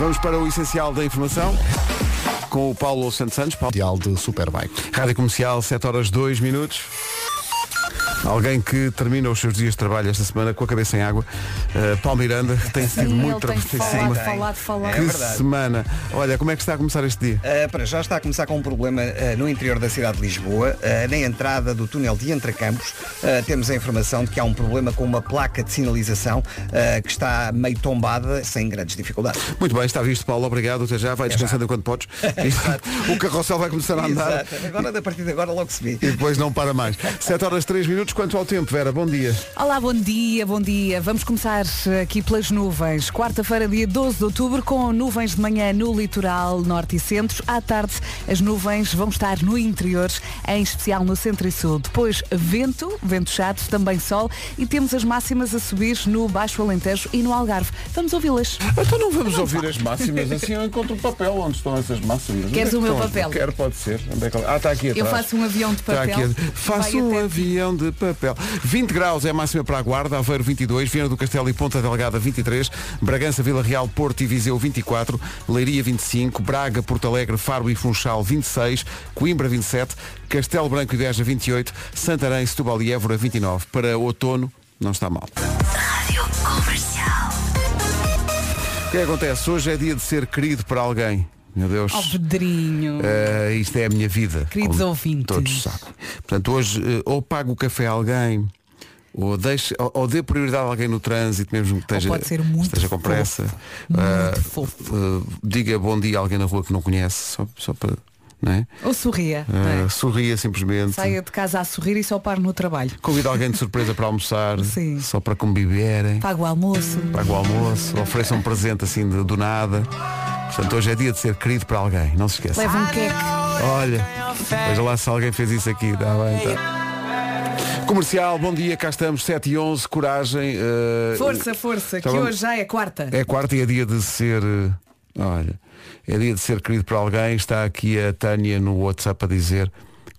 Vamos para o essencial da informação com o Paulo Santos Santos. Paulo. De Superbike. Rádio Comercial, 7 horas 2 minutos. Alguém que termina os seus dias de trabalho esta semana com a cabeça em água. Uh, Paulo Miranda tem sido Sim, muito ele tem falado, falado, falado. Que É semana. Olha, como é que está a começar este dia? Uh, para já está a começar com um problema uh, no interior da cidade de Lisboa, uh, na entrada do túnel de Entrecampos. Uh, temos a informação de que há um problema com uma placa de sinalização uh, que está meio tombada, sem grandes dificuldades. Muito bem, está visto, Paulo. Obrigado. Até já. Vai descansando enquanto podes. o carrossel vai começar a andar. Exato. Agora, a partir de agora, logo se vê. E depois não para mais. 7 horas 3 minutos. Quanto ao tempo, Vera? Bom dia. Olá, bom dia, bom dia. Vamos começar aqui pelas nuvens. Quarta-feira, dia 12 de outubro, com nuvens de manhã no litoral norte e centro. À tarde, as nuvens vão estar no interior, em especial no centro e sul. Depois, vento, vento chato, também sol. E temos as máximas a subir no Baixo Alentejo e no Algarve. Vamos ouvi-las. Então não vamos ouvir as máximas. Assim eu encontro o papel onde estão essas máximas. Queres é o meu papel? Quero, pode ser. É que... Ah, está aqui atrás. Eu faço um avião de Está papel. Faço Vai um avião de papel. 20 graus é a máxima para a Guarda, Aveiro 22, Viana do Castelo e Ponta Delgada 23, Bragança, Vila Real, Porto e Viseu 24, Leiria 25, Braga, Porto Alegre, Faro e Funchal 26, Coimbra 27, Castelo Branco e Beja 28, Santarém, Setúbal e Évora 29. Para outono, não está mal. O que é que acontece? Hoje é dia de ser querido para alguém. Meu Deus. Ó, Pedrinho. Eh, isto é a minha vida. Queridos ouvintes. Todos sabem. Portanto, hoje eh, ou pago o café a alguém, ou, deixe, ou, ou dê prioridade a alguém no trânsito, mesmo que esteja, pode ser muito esteja com fofo. pressa. Muito Ah, fofo. eh, diga bom dia a alguém na rua que não conhece, só, só para. É? Ou sorria. Não é? Sorria simplesmente. Saia de casa a sorrir e só para no trabalho. Convida alguém de surpresa para almoçar, Sim. só para conviverem. Paga o almoço. Paga o almoço, ofereça um presente assim de- do nada. Portanto, hoje é dia de ser querido para alguém, não se esqueça. Leva um queque. Olha, veja lá se alguém fez isso aqui. Está bem, tá. Comercial, bom dia, cá estamos, 7 e 11, coragem. eh, Força, força, que Então vamos- hoje já é quarta. É quarta e é dia de ser. eh, Olha, é dia de ser querido por alguém. Está aqui a Tânia no WhatsApp a dizer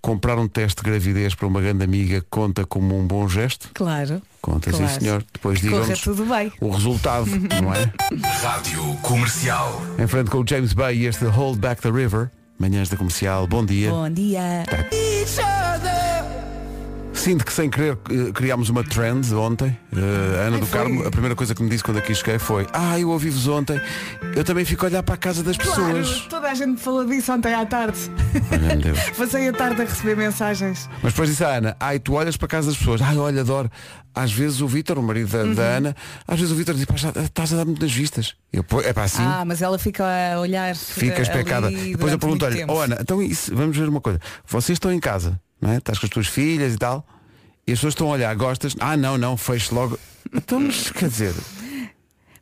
comprar um teste de gravidez para uma grande amiga conta como um bom gesto. Claro. Conta, claro. sim senhor. Depois digam-nos bem. o resultado, não é? Rádio Comercial. Em frente com o James Bay e este Hold Back the River. Manhãs da comercial, bom dia. Bom dia. Sinto que sem querer eh, criámos uma trend ontem. A Ana Ai, do foi? Carmo, a primeira coisa que me disse quando aqui cheguei foi Ah, eu ouvi-vos ontem. Eu também fico a olhar para a casa das Claro, pessoas. toda a gente falou disso ontem à tarde. Passei a tarde a receber mensagens. Mas depois disse a Ana, ai, tu olhas para a casa das pessoas. Ai, olha, adoro. Às vezes o Vítor, o marido da, Uhum. da Ana, às vezes o Vítor diz, estás a dar muitas vistas. Eu, "Pô, é para assim. Ah, mas ela fica a olhar. Fica eh, especada. Depois eu pergunto-lhe, oh Ana, então isso, vamos ver uma coisa. Vocês estão em casa, não é? Estás com as tuas filhas e tal, e as pessoas estão a olhar, gostas? Ah, não, não, fecho logo. Então, mas, quer dizer,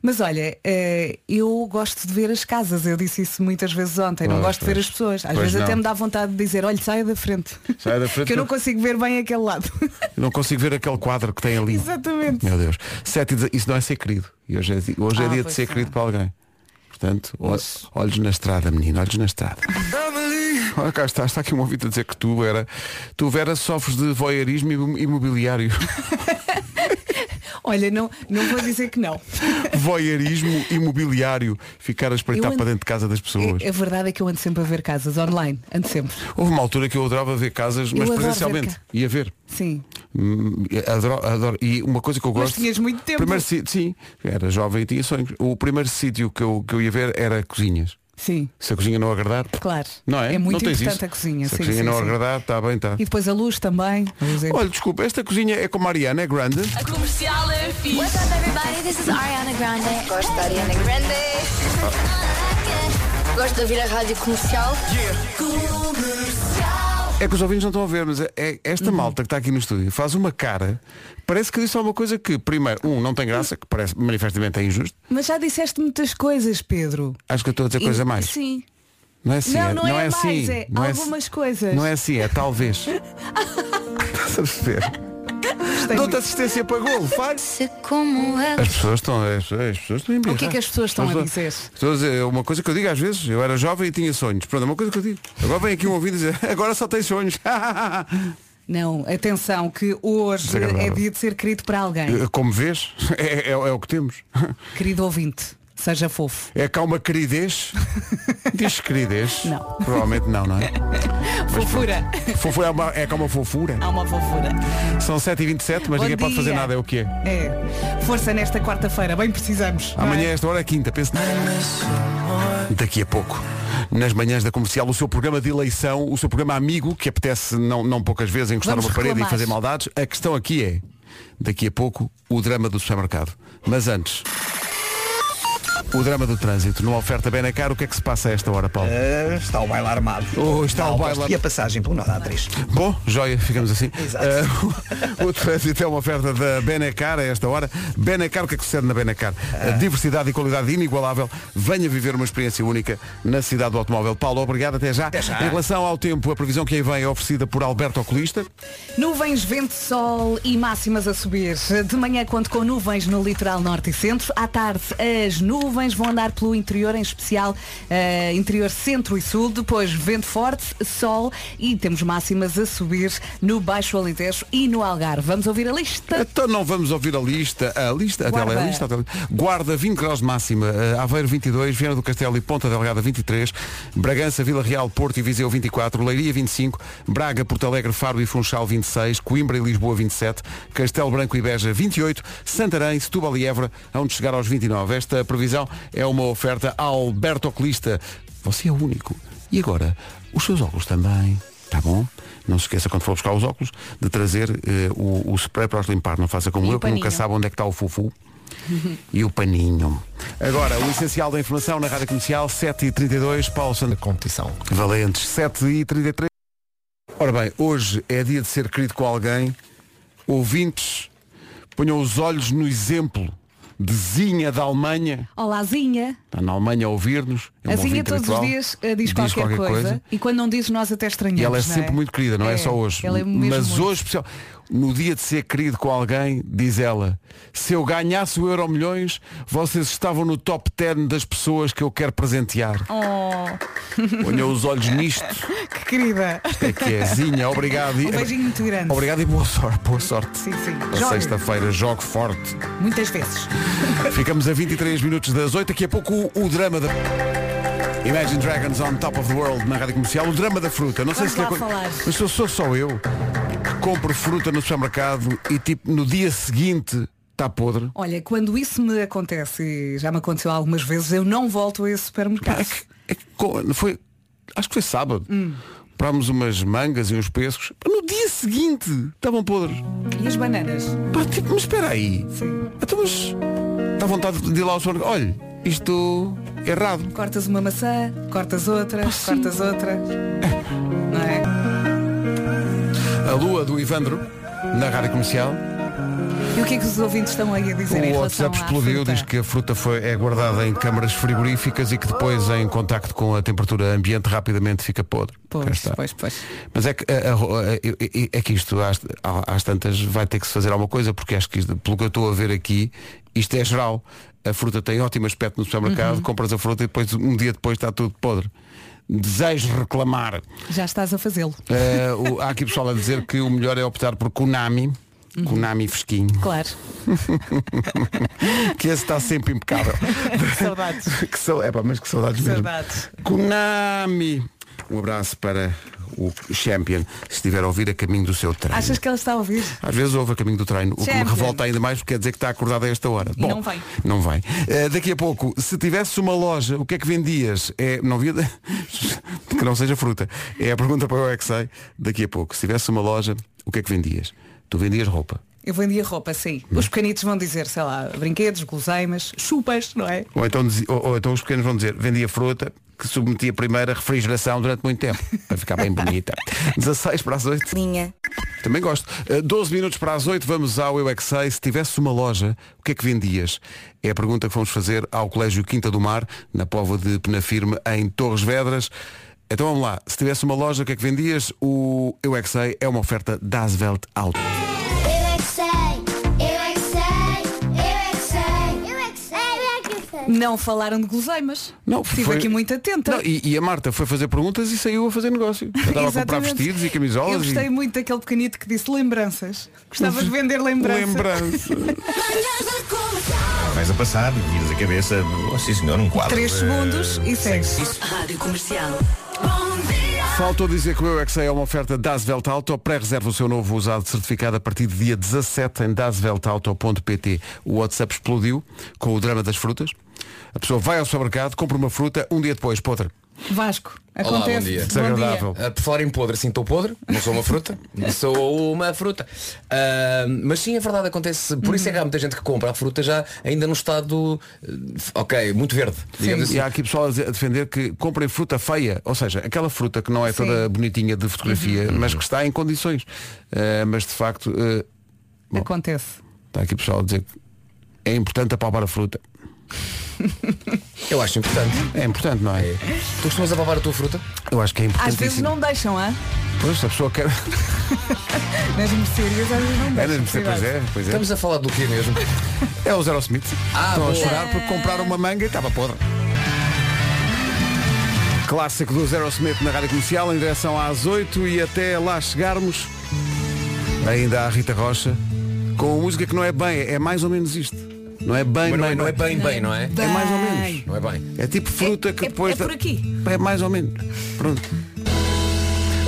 Mas olha, eh, eu gosto de ver as casas. Eu disse isso muitas vezes ontem. não Pois, gosto de ver as pessoas. Às vezes até não. me dá vontade de dizer, olha, saia da frente. Saia da frente que eu não consigo ver bem aquele lado. eu não consigo ver aquele quadro que tem ali. Exatamente. Meu Deus. Sete, isso não é ser querido. E hoje é, hoje é Ah, dia de ser querido para alguém. Portanto, ol- olhos na estrada, menino, olhos na estrada. Olha cá está, está aqui um ouvido a dizer que tu, Vera, tu, Vera, sofres de voyeurismo imo- imobiliário. Olha, não, não vou dizer que não. voyeurismo imobiliário. Ficar a espreitar Eu ando- para dentro de casa das pessoas. A, a verdade é que eu ando sempre a ver casas online. Ando sempre. Houve uma altura que eu adorava ver casas, mas adoro presencialmente. ver Ia ver. Sim. Hum, Adoro, adoro. E uma coisa que eu Mas gosto. tinhas muito tempo. Primeiro sim, era jovem e tinha sonhos. O primeiro sítio que eu, que eu ia ver era cozinhas. Sim, Se a cozinha não agradar, claro. não é? É muito não tens importante isso. a cozinha. Se a sim, cozinha sim, não sim. agradar, está bem, está. E depois a luz também. A luz é- Olha, desculpa, esta cozinha é como a Ariana, é grande. A comercial é fixe. What's up, everybody? This is Ariana Grande. Gosto da Ariana Grande. Gosto de ouvir a rádio comercial. É que os ouvintes não estão a ver, mas é, é Uhum. esta malta que está aqui no estúdio faz uma cara. Parece que disse alguma coisa que, primeiro, um, não tem graça, que parece manifestamente é injusto. Mas já disseste muitas coisas, Pedro. Acho que eu estou a dizer coisa a mais. Sim. Não é assim, Não, é, não é mais, assim. é não algumas coisas. Não é assim, é talvez. Estás a perceber? Gostei Dou-te assistência para golo, faz. É. As pessoas estão, as, as pessoas estão a O que é que as pessoas estão a dizer? Estou a dizer, é uma coisa que eu digo às vezes, eu era jovem e tinha sonhos. Pronto, é uma coisa que eu digo. Agora vem aqui um ouvido dizer, agora só tens sonhos. Não, atenção, que hoje é dia de ser querido para alguém. Como vês, é, é- é o que temos. Querido ouvinte, Seja fofo. É cá uma queridez? Diz queridez? Não. Provavelmente não, não é? Fofura. Fofura é, uma, é cá uma fofura. Há uma fofura. São 7h27, mas Bom ninguém pode fazer dia. nada, é o que é. É. Força nesta quarta-feira, bem precisamos. Amanhã, esta hora, é quinta. Pense... Daqui a pouco, nas manhãs da comercial, o seu programa de eleição, o seu programa amigo, que apetece não, não poucas vezes encostar Vamos numa parede reclamar. e fazer maldades. A questão aqui é, daqui a pouco, o drama do supermercado. Mas antes, o drama do trânsito. Numa oferta bem na cara, o que é que se passa a esta hora, Paulo? Uh, está o baile armado. Oh, está Na o baile E a passagem pelo da A3. Bom, joia, ficamos assim. Exato. Eh, o, o trânsito é uma oferta da Benecar a esta hora. Benecar, o que é que sucede na Benecar? A diversidade e qualidade inigualável. Venha viver uma experiência única na cidade do automóvel. Paulo, obrigado, até já. Até já. Em relação ao tempo, a previsão que aí vem é oferecida por Alberto Oculista. Nuvens, vento, sol e máximas a subir. De manhã conto com nuvens no litoral norte e centro. À tarde as nuvens vão andar pelo interior, em especial eh, interior centro e sul. Depois vento forte, sol e temos máximas a subir no Baixo Alentejo e no Algarve. Vamos ouvir a lista? Então não vamos ouvir a lista. A lista, a Guarda. tele, a lista. Guarda 20 graus de máxima, eh, Aveiro 22, Viana do Castelo e Ponta Delgada 23, Bragança, Vila Real, Porto e Viseu 24, Leiria 25, Braga, Porto Alegre, Faro e Funchal 26, Coimbra e Lisboa 27, Castelo Branco e Beja 28, Santarém, Setúbal e Évora onde chegar aos 29. Esta previsão é uma oferta Alberto Oculista. Você é o único. E agora, os seus óculos também. Tá bom? Não se esqueça quando for buscar os óculos de trazer eh, o, o spray para os limpar. Não faça como E o eu que nunca sabe onde é que está o fufu. e o paninho. Agora, o essencial da informação na Rádio Comercial, 7h32, Paulo Sandra competição. Valentes, 7h33. Ora bem, hoje é dia de ser querido com alguém. Ouvintes, ponham os olhos no exemplo de Zinha da Alemanha. Olá, Zinha. Está na Alemanha a ouvir-nos. É A Zinha todos os dias eh, diz, qualquer, coisa, e quando não diz nós até estranhamos. E ela é sempre muito querida, não é, só hoje. É Mas muito. hoje, especial, no dia de ser querido com alguém, diz ela, se eu ganhasse o Euro Milhões, vocês estavam no top 10 das pessoas que eu quero presentear. Oh, Ponham os olhos nisto. que querida. É que é, Zinha, obrigado. Um beijinho muito grande. Obrigado e boa sorte. Boa sorte. Sim, sim. Sexta-feira, jogo forte. Muitas vezes. Ficamos a 23 minutos das 8. Daqui a pouco o, o drama da. Imagine Dragons on Top of the World na rádio comercial. O drama da fruta. Não sei Vamos se lá acon- falar. Mas sou, sou só eu que compro fruta no supermercado e tipo no dia seguinte está podre. Olha, quando isso me acontece, e já me aconteceu algumas vezes, eu não volto a esse supermercado. É que, é que foi. Acho que foi sábado. Hum. Comprámos umas mangas e uns pescos. No dia seguinte estavam podres. E as bananas? Pá, tipo, mas espera aí. Sim. Então, mas dá vontade de ir lá ao supermercado. Olha, isto é errado. Cortas uma maçã, cortas outra, cortas outra. Não é? A lua do Ivandro, na rádio comercial. E o que é que os ouvintes estão aí a dizer O WhatsApp explodiu, diz que a fruta foi, é guardada em câmaras frigoríficas e que depois, em contacto com a temperatura ambiente, rapidamente fica podre. Pois, pois, pois. Mas é que, a- a- a- é que isto, às, às tantas, vai ter que se fazer alguma coisa, porque acho que, isto, pelo que eu estou a ver aqui, isto é geral. A fruta tem ótimo aspecto no supermercado, Uhum. compras a fruta e depois, um dia depois, está tudo podre. Desejo reclamar. Já estás a fazê-lo. O- há aqui pessoal a dizer que o melhor é optar por Konami. Uhum. Konami fresquinho. Claro. Que esse está sempre impecável. Saudades. que são, é pá, mas que saudades mesmo. Saudades. Konami. Um abraço para o Champion, se estiver a ouvir a caminho do seu treino. Achas que ela está a ouvir? Às vezes ouve a caminho do treino, o que me Champion. revolta ainda mais porque quer dizer que está acordado a esta hora. E não vem. Não vem. Eh, daqui a pouco, se tivesse uma loja, o que é que vendias? É, não via que não seja fruta. É a pergunta para eu é que sei. Daqui a pouco, se tivesse uma loja, o que é que vendias? Tu vendias roupa. Eu vendia roupa, sim. Hum. Os pequenitos vão dizer, sei lá, brinquedos, guloseimas, chupas, não é? Ou então, ou, ou então os pequenos vão dizer, vendia fruta que submetia primeiro a refrigeração durante muito tempo, para ficar bem bonita. 16 para as 8. Linha. Também gosto. Uh, 12 minutos para as 8, vamos ao Eu é Que Sei. Se tivesse uma loja, o que é que vendias? É a pergunta que vamos fazer ao Colégio Quinta do Mar, na Póvoa de Penafirme, em Torres Vedras. Então vamos lá. Se tivesse uma loja, o que é que vendias? O Eu é Que Sei é uma oferta da Asvelt Auto. Não falaram de guloseimas. Não, Estive foi- aqui muito atenta. Não, e, e a Marta foi fazer perguntas e saiu a fazer negócio. Estava a comprar Exatamente. vestidos e camisolas. Eu gostei e... muito daquele pequenito que disse lembranças. Gostava de vender lembranças. Lembrança. Vais a passar, viras a cabeça. Oh, sim senhor, um quadro. Três segundos e segue. Rádio Comercial. Faltou dizer que o Eu é que sei é uma oferta Das Welt Auto. Pré-reserva o seu novo usado certificado a partir de dia 17 em dasweltauto.pt. O WhatsApp explodiu com o drama das frutas. A pessoa vai ao supermercado, compra uma fruta, um dia depois, podre. Vasco, Olá, acontece. bom dia. Desagradável. Ah, por falar em podre, assim estou podre, não sou uma fruta, sou uma fruta. Ah, mas sim, é verdade, acontece. Por isso é que há muita gente que compra a fruta já ainda no estado, eh, ok, muito verde, digamos assim. E há aqui pessoal a a defender que comprem fruta feia, ou seja, aquela fruta que não é Sim. toda bonitinha de fotografia, mas que está em condições. Uh, mas de facto, uh, bom, Acontece. está aqui pessoal a dizer que é importante apalpar a fruta. Eu acho importante. É importante, não é? Tu costumas apalpar a tua fruta? Eu acho que é Às importante. vezes não deixam, hã? Pois, a pessoa quer. Nas mercearias às vezes não É, deixam. não sei, pois cuidado. é, pois é. Estamos a falar do quê mesmo? É o Zero Smith. Ah, Estão a boa. chorar porque compraram uma manga e estava podre. Clássico do Zero Smith na Rádio Comercial, em direção às 8 e até lá chegarmos, ainda há a Rita Rocha, com música que não é bem, é mais ou menos isto. Não é bem, não é, bem, não é bem. bem, bem, não é? É mais ou menos. Não é bem. É tipo fruta que É- é- depois. é por aqui. É mais ou menos. Pronto.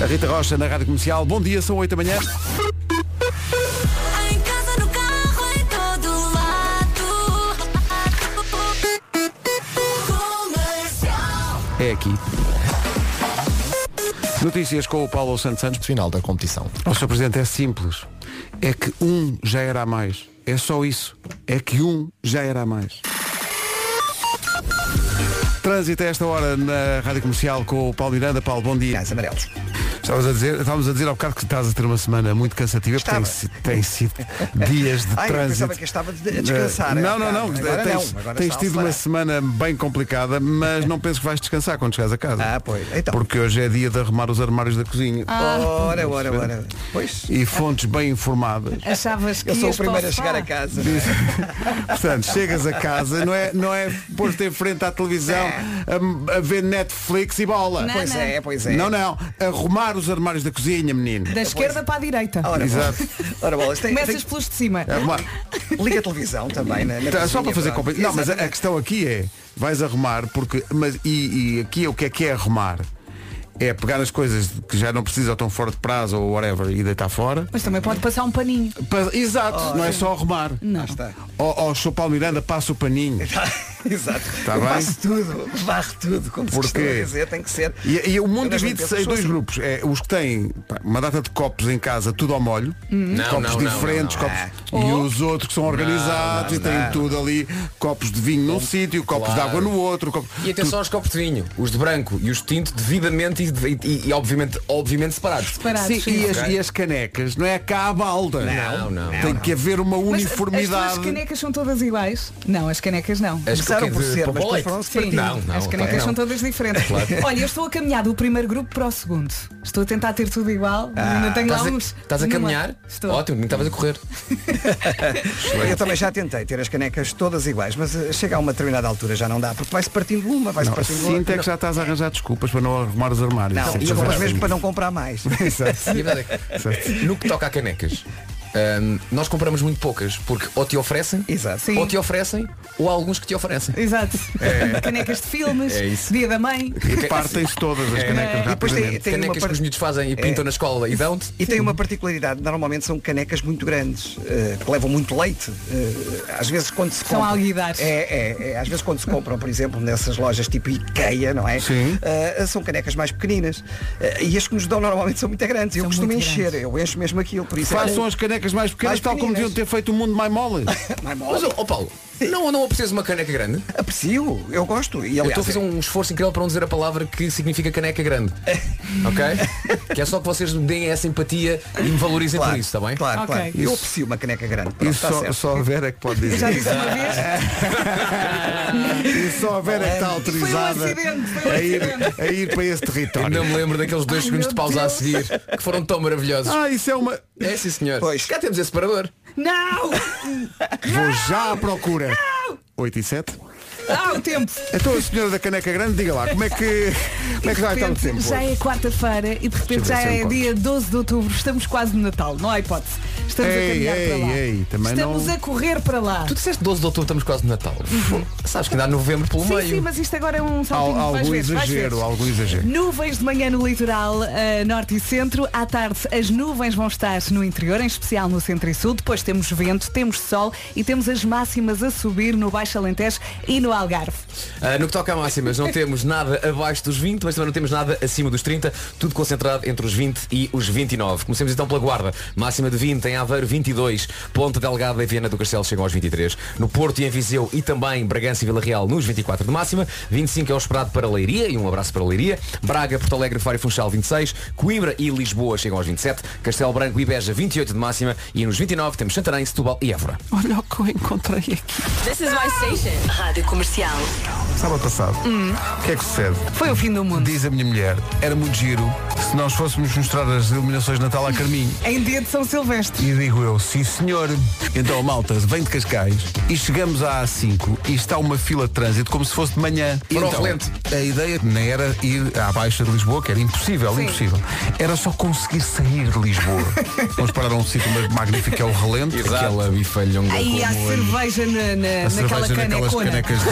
A Rita Rocha na Rádio Comercial. Bom dia, são 8 da manhã. Em casa, no carro, em todo lado. Comercial. É aqui. Notícias com o Paulo Santos Santos. final da competição. O Sr. Presidente é simples. É que um já era a mais. É só isso. É que um já era a mais. Trânsito a esta hora na Rádio Comercial com o Paulo Miranda. Paulo, bom dia. Amarelos. Estavas a dizer, estávamos a dizer ao bocado que estás a ter uma semana muito cansativa, porque tem, Estava. si- tem sido dias de Ai, eu trânsito. pensava que estava de- a descansar. Não, é, não, não. Agora tens não, agora tens está a tido uma acelerar. semana bem complicada, mas não penso que vais descansar quando chegares a casa. Ah, pois. Então. Porque hoje é dia de arrumar os armários da cozinha. Ora, ora, ora. Pois. E fontes bem informadas. Achavas que Eu sou o ias para primeiro a sofá? chegar a casa. Portanto, chegas a casa, não é, não é pôr-te em frente à televisão a, a ver Netflix e bola. Não, Pois não. é, pois é. Não, não. Arrumar os armários da cozinha, menino. Da esquerda para a direita. Ora, Exato. Ora, bolas. Tem, Começas tem, pelos de cima. Arrumar. liga a televisão também. Na, na Tá, Só cozinha, para fazer pronto. compra. Não, mas a, a questão aqui é, vais arrumar, porque. Mas, e, e aqui o que é que é arrumar? É pegar as coisas que já não precisam, estão fora de prazo ou whatever e deitar fora. Mas também pode passar um paninho. Pa- Exato, não é só arrumar. Não. Está. Ó oh, Sr. Paulo Miranda, passa o paninho. Exato. Tá eu bem? faço tudo, varro tudo, como se Porquê? costuma dizer, tem que ser. E, e o mundo divide-se em dois assim. grupos. É, os que têm pá, uma data de copos em casa, tudo ao molho, Não, copos não, diferentes, não, não. copos. E os outros que são organizados não, e têm não. tudo ali, copos de vinho num sítio, copos de claro. água no outro. Copos, E atenção aos copos de vinho, os de branco e os de tinto devidamente e, e- e, obviamente, obviamente separados. Separados. Sim, sim. e, as, Ok. e as canecas, não é cá a balda. Não, não. Tem que haver uma Mas uniformidade. As tuas canecas são todas iguais? Não, as canecas não. As Começaram por ser, mas depois foram-se partindo. Não, não, as canecas são todas diferentes. Olha, eu estou a caminhar do primeiro grupo para o segundo. Estou a tentar ter tudo igual. ainda tenho lá Estás a, uns. estás a numa- caminhar? Estou. Ótimo, nem estavas a correr. Eu também já tentei ter as canecas todas iguais, mas eh, chega a uma determinada altura já não dá, porque vai-se partindo uma, vai-se Não, partindo sinto outra. é que já estás a arranjar desculpas para não arrumar os armários. Não, e assim. mesmo para não comprar mais. Exato. É no que toca a canecas, hum, nós compramos muito poucas, porque ou te oferecem, Exato. Ou te oferecem, ou há alguns que te oferecem. Exato. Canecas de filmes, É isso. dia da mãe. E partem-se todas as canecas E depois tem, tem Canecas que par- os miúdos fazem e pintam na escola e dão-te. E tem uma particularidade, normalmente são canecas muito grandes, eh, que levam muito leite. Eh, às vezes quando se São compram. alguidares. É, é, é, às vezes quando se compram, por exemplo, nessas lojas tipo IKEA, não é? Sim. Eh, são canecas mais pequeninas. E as que nos dão normalmente são muito grandes. eu São costumo muito encher, grandes. eu encho mesmo aquilo. Por isso é Façam que- as canecas mais pequenas, Mais tal como deviam ter feito o mundo mais mole. Mais Mas, mole. ó Paulo, não, não aprecias uma caneca grande? Aprecio, eu gosto. E Eu aliás, estou a fazer um esforço incrível para não dizer a palavra que significa caneca grande. ok? Que é só que vocês me deem essa empatia e me valorizem claro, por isso, está bem? Claro, Ok. claro. Eu aprecio uma caneca grande. Pronto, Isso está só, certo. só a Vera é que pode dizer. Já disse uma vez. E só a Vera é que está Foi um autorizada acidente, foi um a, ir, a ir para esse Eu território. não me lembro daqueles dois Ai, segundos de pausa a Deus. seguir que foram tão maravilhosos. Ah, isso é uma. É sim senhor. Pois. Cá temos esse separador. Não! Vou já à procura. 8 e 7. Ah, o tempo. Então a senhora da caneca grande, diga lá, como é que, como é que vai estar o tempo? já hoje? é quarta-feira e de repente já é dia 12 de outubro. Estamos quase no Natal, não há hipótese. Estamos a Ei, caminhar ei, para lá. ei, também Estamos não- a correr para lá. Tu disseste 12 de outubro, estamos quase no Natal. Sabes que ainda há novembro pelo Sim, meio. sim, mas isto agora é um Al- saltinho. vais algum exagero, algum exagero. Nuvens de manhã no litoral eh, norte e centro. À tarde as nuvens vão estar no interior, em especial no centro e sul. Depois temos vento, temos sol e temos as máximas a subir no Baixo Alentejo e no Algarve. Ah, no que toca a máximas, não temos nada abaixo dos 20, mas também não temos nada acima dos 30, tudo concentrado entre os 20 e os 29. Comecemos então pela Guarda. Máxima de 20 em Aveiro, 22. Ponta Delgada e Viana do Castelo chegam aos 23. No Porto e em Viseu e também Bragança e Vila Real nos 24 de máxima. 25 é o esperado para Leiria e um abraço para Leiria. Braga, Porto Alegre, Faro e Funchal 26. Coimbra e Lisboa chegam aos 27. Castelo Branco e Beja 28 de máxima. E nos 29 temos Santarém, Setúbal e Évora. Olha o que eu encontrei aqui. This is my station. Rádio Comercial. Sábado passado. O que é que sucede? Foi o fim do mundo. Diz a minha mulher, era muito giro se nós fôssemos mostrar as iluminações de Natal a Carminho. Em dia de São Silvestre. E digo eu, sim senhor. Então a malta vem de Cascais e chegamos à A5 e está uma fila de trânsito como se fosse de manhã. E Para então, relente. a ideia nem era ir à Baixa de Lisboa, que era impossível, impossível. Era só conseguir sair de Lisboa. Vamos parar a um sítio magnífico que é o Relente. Aquela bifalhonga Aí há cerveja na, na- A naquela cerveja naquelas canecona. canecas de.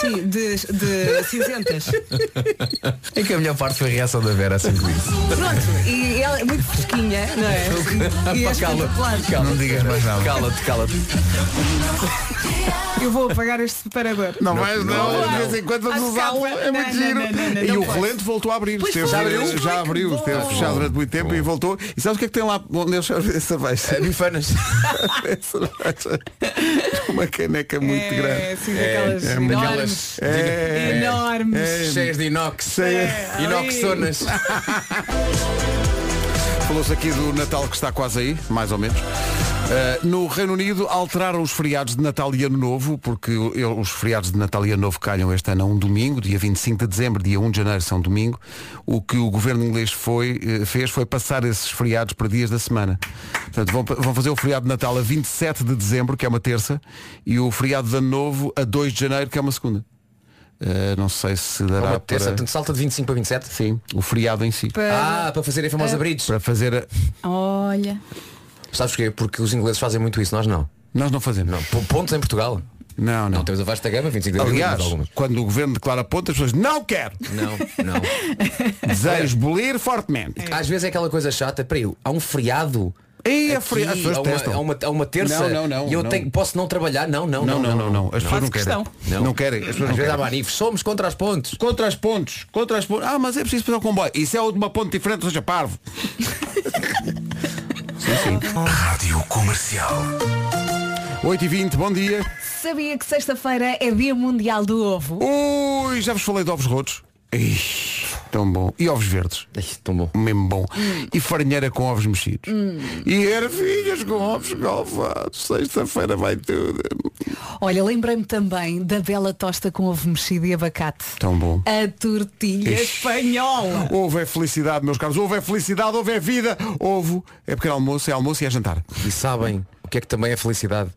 Sim, de, de cinzentas. É que a melhor parte foi a reação da Vera assim com isso. Pronto, e ela é muito fresquinha, não é? E é cala, cala. Não digas mais nada. Cala-te, cala-te. Eu vou apagar este separador. Não vais, não, não, de vez em quando vamos Ah, usá-lo, é muito giro. e o posso. relente voltou a abrir. Foi, já, abriu? já abriu, esteve fechado durante muito tempo e voltou. E sabes o que é que tem lá onde essa cerveja? É bifanas. Uma caneca muito é, grande. Assim, daquelas é, enormes. É, Enormes. é. Cheias de inox. É. Inoxonas. Falou-se aqui do Natal que está quase aí, mais ou menos. Uh, no Reino Unido alteraram os feriados de Natal e Ano Novo, porque eu- os feriados de Natal e Ano Novo calham este ano a um domingo, dia 25 de dezembro, dia 1 de janeiro são domingo. O que o governo inglês foi, eh, fez foi passar esses feriados para dias da semana. Portanto, vão, vão fazer o feriado de Natal a 27 de dezembro, que é uma terça, e o feriado de Ano Novo a 2 de janeiro, que é uma segunda. Uh, não sei se dará Uma terça, para... portanto, salta de 25 para 27. Sim, o feriado em si. Ah, para fazer a famosa bridge. Para fazer... a- Olha. Sabes porquê? Porque os ingleses fazem muito isso, nós não. Nós não fazemos. Não. P- Pontos em Portugal. Não, não. Não temos a vasta gama, 25 de abril, Aliás, algumas. quando o governo declara ponto, as pessoas não quer. Não, não. Desejo bolir fortemente. Às vezes é aquela coisa chata, para eu, há um feriado. E a feriado, as pessoas há, uma, testam. há, uma, há uma terça Não, não, não, e eu não. tenho, posso não trabalhar? Não, não, Não, não, não, não. As pessoas não querem. questão. Não. Não querem. As pessoas Às não vezes há querem. manifes, somos contra as pontes. Contra as pontes. Contra as pontes. Ah, mas é preciso fazer o comboio. Isso é uma ponte diferente, ou seja, parvo. sim, sim. Rádio Comercial. 8h20, bom dia. Sabia que sexta-feira é Dia Mundial do Ovo? Ui, já vos falei de ovos rotos. Ih, tão bom. E ovos verdes. Ai, tão bom. Mesmo bom. E farinheira com ovos mexidos. E ervilhas com ovos galvados. Sexta-feira vai tudo. Olha, lembrei-me também da bela tosta com ovo mexido e abacate. Tão bom. A tortilha Ixi. espanhola. Ovo é felicidade, meus caros. Ovo é felicidade, ovo é vida. Ovo é pequeno almoço, é almoço e é jantar. E sabem o que é que também é felicidade?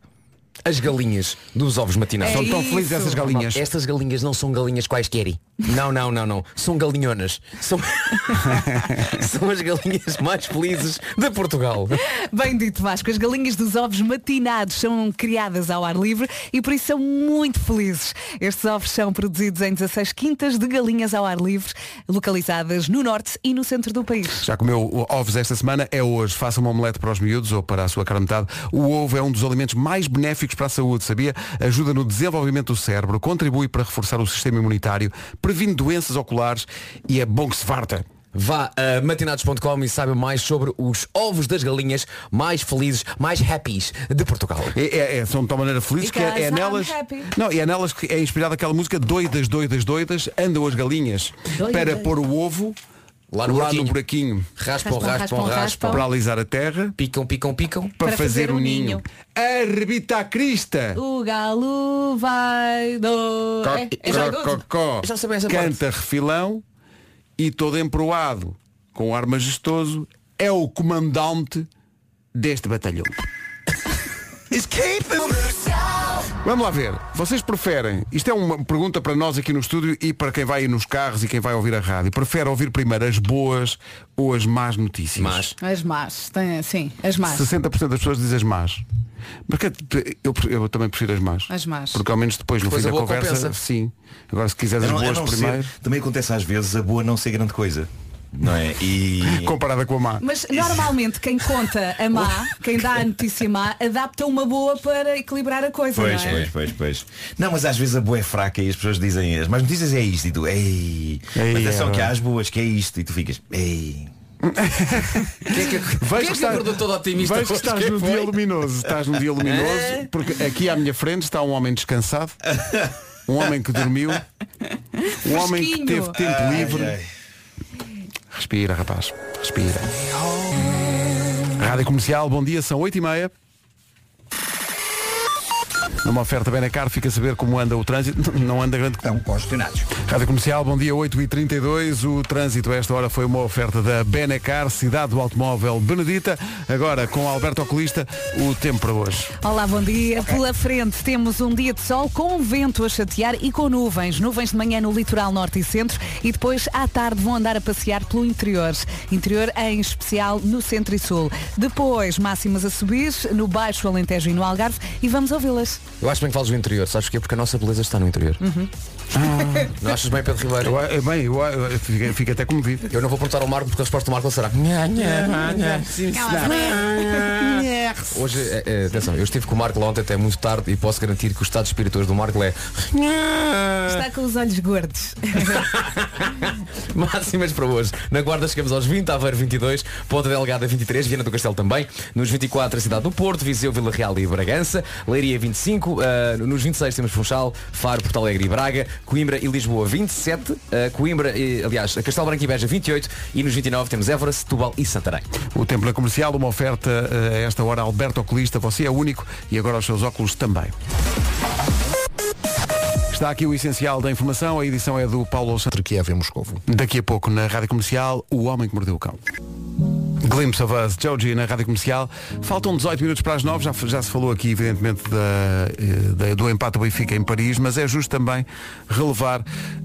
As galinhas dos ovos matinados. É São tão isso. felizes essas galinhas. Estas galinhas não são galinhas quaisquer. Não, não, não, não. São galinhonas. São... são as galinhas mais felizes de Portugal. Bem dito Vasco, as galinhas dos ovos matinados são criadas ao ar livre e por isso são muito felizes. Estes ovos são produzidos em 16 quintas de galinhas ao ar livre, localizadas no norte e no centro do país. Já comeu ovos esta semana? É hoje. Faça uma omelete para os miúdos ou para a sua cara metade. O ovo é um dos alimentos mais benéficos para a saúde, sabia? Ajuda no desenvolvimento do cérebro, contribui para reforçar o sistema imunitário, previne doenças oculares e é bom que se farta. Vá a matinados.com e saiba mais sobre os ovos das galinhas mais felizes, mais happys de Portugal. É, é- é- são de tal maneira felizes que é, é nelas. happy. Não, e é nelas que é inspirada aquela música Doidas, doidas, doidas, andam as galinhas Doidas. para pôr o ovo Lá no buraquinho. buraquinho Raspam, Raspam, raspam, raspam, raspam. para alisar a terra Picam, picam, picam. para, Para fazer, fazer o um ninho. ninho. Arrebita a crista. O galo vai do... É, é já. Já essa Canta refilão e todo emproado com ar majestoso é o comandante deste batalhão. Vamos lá ver. Vocês preferem, isto é uma pergunta para nós aqui no estúdio e para quem vai ir nos carros e quem vai ouvir a rádio. Prefere ouvir primeiro as boas ou as más notícias? Mas As más, tem, sim, as más. 60% das pessoas dizem as más. Porque eu, eu também prefiro as más. As más. Porque ao menos depois no Depois fim a da conversa, compensa. sim. Agora se quiseres as boas não ser- primeiro, também acontece às vezes a boa não ser grande coisa. Não é? E. comparada com a má. Mas normalmente quem conta a má, quem dá a notícia má, adapta uma boa para equilibrar a coisa, Pois, não é? pois, pois, pois. Não, mas às vezes a boa é fraca e as pessoas dizem as más notícias é isto e tu, ei, Ei, mas atenção é que há as boas que é isto e tu ficas, ei. quem é que, é que acordou todo otimista? Vejo que estás no dia luminoso. Estás no dia luminoso. Porque aqui à minha frente está um homem descansado. Um homem que dormiu. Um homem que teve tempo livre. Respira, rapaz. Respira. Rádio Comercial, bom dia, são 8 e meia. Numa oferta Benacar, fica a saber como anda o trânsito. Não anda grande Estão congestionados. Rádio Comercial, bom dia 8h32. O trânsito a esta hora foi uma oferta da Benacar, cidade do automóvel Benedita. Agora, com Alberto Oculista, o tempo para hoje. Olá, bom dia. Pela frente temos um dia de sol com vento a chatear e com nuvens. Nuvens de manhã no litoral norte e centro e depois à tarde vão andar a passear pelo interior. Interior em especial no centro e sul. Depois máximas a subir no Baixo Alentejo e no Algarve e vamos ouvi-las. Eu acho bem que falas do interior, sabes porquê? Porque a nossa beleza está no interior. Não achas bem, Pedro Ribeiro? Eu, é bem, eu, eu fico, fico até comovido. Eu não vou perguntar ao Marco porque a resposta do Marco será. Hoje, é, é, atenção, eu estive com o Marco ontem até muito tarde e posso garantir que o estado hoje do Marco é Está com os olhos gordos. máximas para hoje. Na Guarda chegamos aos 20, Aveiro 22, Ponta Delgada 23, Viana do Castelo também. Nos 24, a cidade do Porto, Viseu, Vila Real e Bragança. Leiria 25, ah, nos 26 temos Funchal, Faro, Porto Alegre e Braga. Coimbra e Lisboa 27, ah, Coimbra, e, aliás, Castelo Branco e Beja 28 e nos 29 temos Évora, Setúbal e Santarém. O tempo na comercial, uma oferta eh, a esta hora, Alberto Oculista. Você é único e agora os seus óculos também. Está aqui o essencial da informação. A edição é do Paulo Santos. Kiev em Moscovo. Daqui a pouco na Rádio Comercial, o homem que mordeu o cão. Glimpse of Us, Joji na Rádio Comercial. Faltam 18 minutos para as 9, já, já se falou aqui evidentemente da, eh, da- do empate do Benfica em Paris, mas é justo também relevar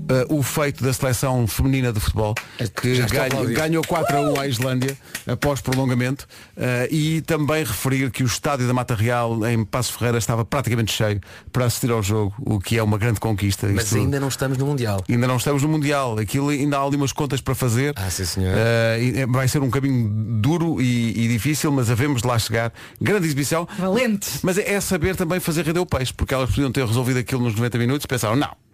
eh, o feito da seleção feminina de futebol, que a ganha- aplaudir. ganhou 4 a 1 à Islândia após prolongamento eh, e também referir que o estádio da Mata Real em Passo Ferreira estava praticamente cheio para assistir ao jogo, o que é uma grande conquista. Mas Isto- ainda não estamos no Mundial. Ainda não estamos no Mundial. Aquilo ainda há ali umas contas para fazer. Ah, sim, senhor. Eh, vai ser um caminho duro e, e difícil, mas havemos de lá chegar. Grande exibição. Valente. Mas é, é saber também fazer render o peixe, porque elas podiam ter resolvido aquilo nos 90 minutos e pensaram, não.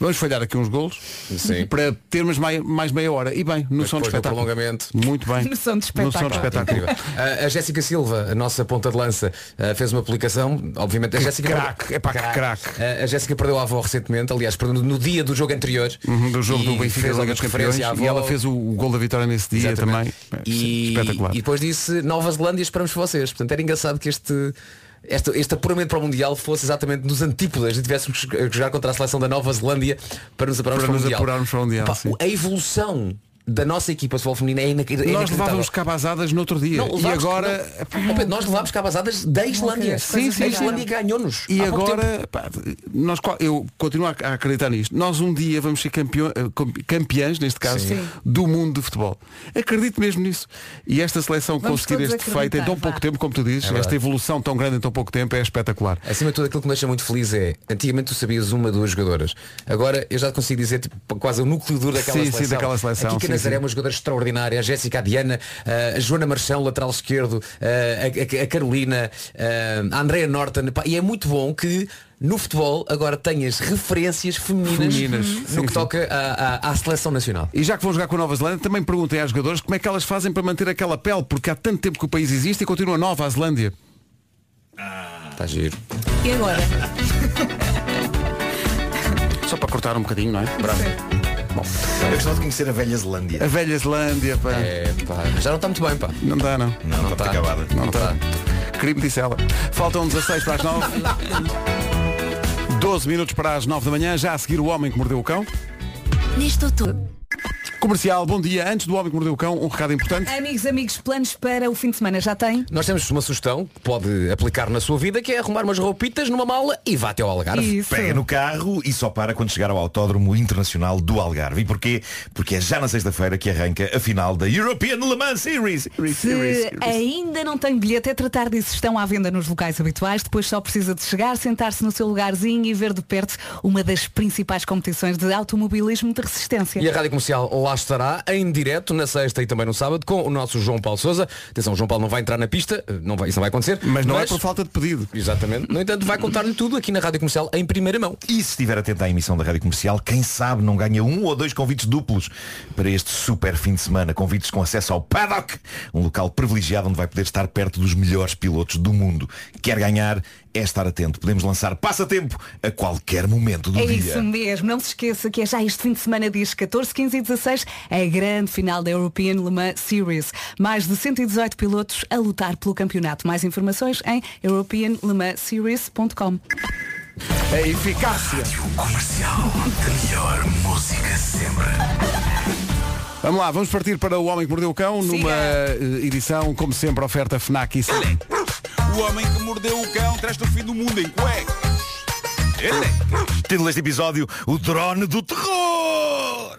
Vamos falhar aqui uns golos Sim. para termos mais, mais meia hora. E bem, no Mas som de depois do espetáculo. prolongamento. Muito bem. No som de No som de espetáculo. espetáculo. Uh, a Jéssica Silva, a nossa ponta de lança, uh, fez uma publicação, obviamente a Jéssica craque, é pá. Uh, a Jéssica perdeu a avó recentemente, aliás, perdeu no, dia do jogo anterior. Uhum, do jogo E do Benfica fez dos Campeões referência à avó. e ela fez o, o gol da vitória nesse dia Exatamente. também. E, Espetacular. e depois disse Nova Zelândia esperamos por vocês. Portanto, era engraçado que este. Este, este apuramento para o Mundial fosse exatamente nos antípodas e tivéssemos que jogar contra a seleção da Nova Zelândia para nos apurarmos Para para o nos Mundial. apurarmos para o Mundial, a evolução da nossa equipa de futebol feminino é Nós inacreditável. levávamos cabazadas no outro dia. Não, e agora. não. Pedro, nós levámos cabazadas da Islândia. Sim, sim, a sim. Islândia ganhou-nos. E agora, pá, nós, eu continuo a acreditar nisto. Nós um dia vamos ser campeão, eh, campeãs, neste caso, Sim. do mundo de futebol. Acredito mesmo nisso. E esta seleção Vamos conseguir este feito em tão vá. pouco tempo, como tu dizes, esta verdade. evolução tão grande em tão pouco tempo é espetacular. Acima de tudo aquilo que me deixa muito feliz é Antigamente tu sabias uma, duas jogadoras Agora eu já consigo dizer tipo, quase o núceo duro daquela Sim, sim, seleção daquela seleção, A Kika sim, Nazaré é sim. uma jogadora extraordinária A Jéssica a Diana A Joana Marchão, lateral esquerdo a, a- a Carolina A Andrea Norton E é muito bom que no futebol agora tenhas referências femininas, Femininas, no sim, que sim. toca à, à- à seleção nacional. E já que vão jogar com a Nova Zelândia, também perguntem às jogadoras como é que elas fazem para manter aquela pele, porque há tanto tempo que o país existe e continua nova a Zelândia. Está giro. E agora? Só para cortar um bocadinho, não é? Bravo. Bom, Eu gostava de conhecer a velha Zelândia. a velha Zelândia, pá. É, pá, já não está muito bem, pá. Não dá, não. Não, não está tá. acabada. Não está. está. Crime disse ela. Faltam 16 para as 9. 12 minutos para as 9 da manhã. Já a seguir o homem que mordeu o cão. Neste outubro. Comercial, bom dia. Antes do Homem que Mordeu o Cão, um recado importante. Amigos, amigos, planos para o fim de semana já tem? Nós temos uma sugestão que pode aplicar na sua vida, que é arrumar umas roupitas numa mala e vá até ao Algarve. Isso. Pega no carro e só para quando chegar ao Autódromo Internacional do Algarve. E porquê? Porque é já na sexta-feira que arranca a final da European Le Mans Series. Series, series, Se series. ainda não tem bilhete, é tratar disso. Estão à venda nos locais habituais. Depois só precisa de chegar, sentar-se no seu lugarzinho e ver de perto uma das principais competições de automobilismo de resistência. E a Rádio Comercial lá estará em direto na sexta e também no sábado com o nosso João Paulo Souza. Atenção, o João Paulo não vai entrar na pista, não vai, isso não vai acontecer. Mas não é por falta de pedido. Exatamente. No entanto, vai contar-lhe tudo aqui na Rádio Comercial em primeira mão. E se estiver atento à emissão da Rádio Comercial, quem sabe não ganha um ou dois convites duplos para este super fim de semana. Convites com acesso ao Paddock, um local privilegiado onde vai poder estar perto dos melhores pilotos do mundo. Quer ganhar? É estar atento. Podemos lançar passatempo a qualquer momento do É dia. isso mesmo, não se esqueça que é já este fim de semana, dias 14, 15 e 16, a grande final da European Le Mans Series. Mais de 118 pilotos a lutar pelo campeonato. Mais informações em europeanlemansseries.com. A eficácia. Comercial. A melhor música sempre. Vamos lá, vamos partir para o Homem que Mordeu o Cão numa eh, edição, como sempre, oferta FNAC e. O homem que mordeu o cão traz-te o fim do mundo em cuecas. Ele é. Título deste episódio, o drone do terror.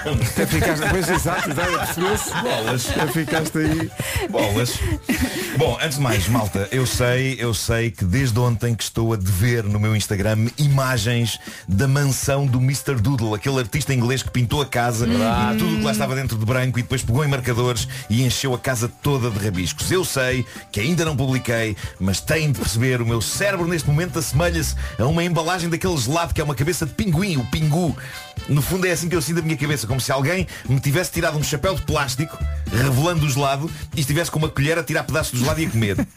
Até ficaste, pois exato, exato, percebeu-se? Bolas. Até ficaste aí. Bolas. Bom, antes de mais, malta, eu sei, eu sei que desde ontem que estou a dever no meu Instagram imagens da mansão do Mr. Doodle, aquele artista inglês que pintou a casa e tudo o que lá estava dentro de branco e depois pegou em marcadores e encheu a casa toda de rabiscos. Eu sei que ainda não publiquei, mas têm de perceber, o meu cérebro neste momento assemelha-se a uma embalagem daquele gelado que é uma cabeça de pinguim, o pingu. No fundo é assim que eu sinto a minha cabeça, como se alguém me tivesse tirado um chapéu de plástico, revelando o gelado, e estivesse com uma colher a tirar pedaços do gelado e a comer.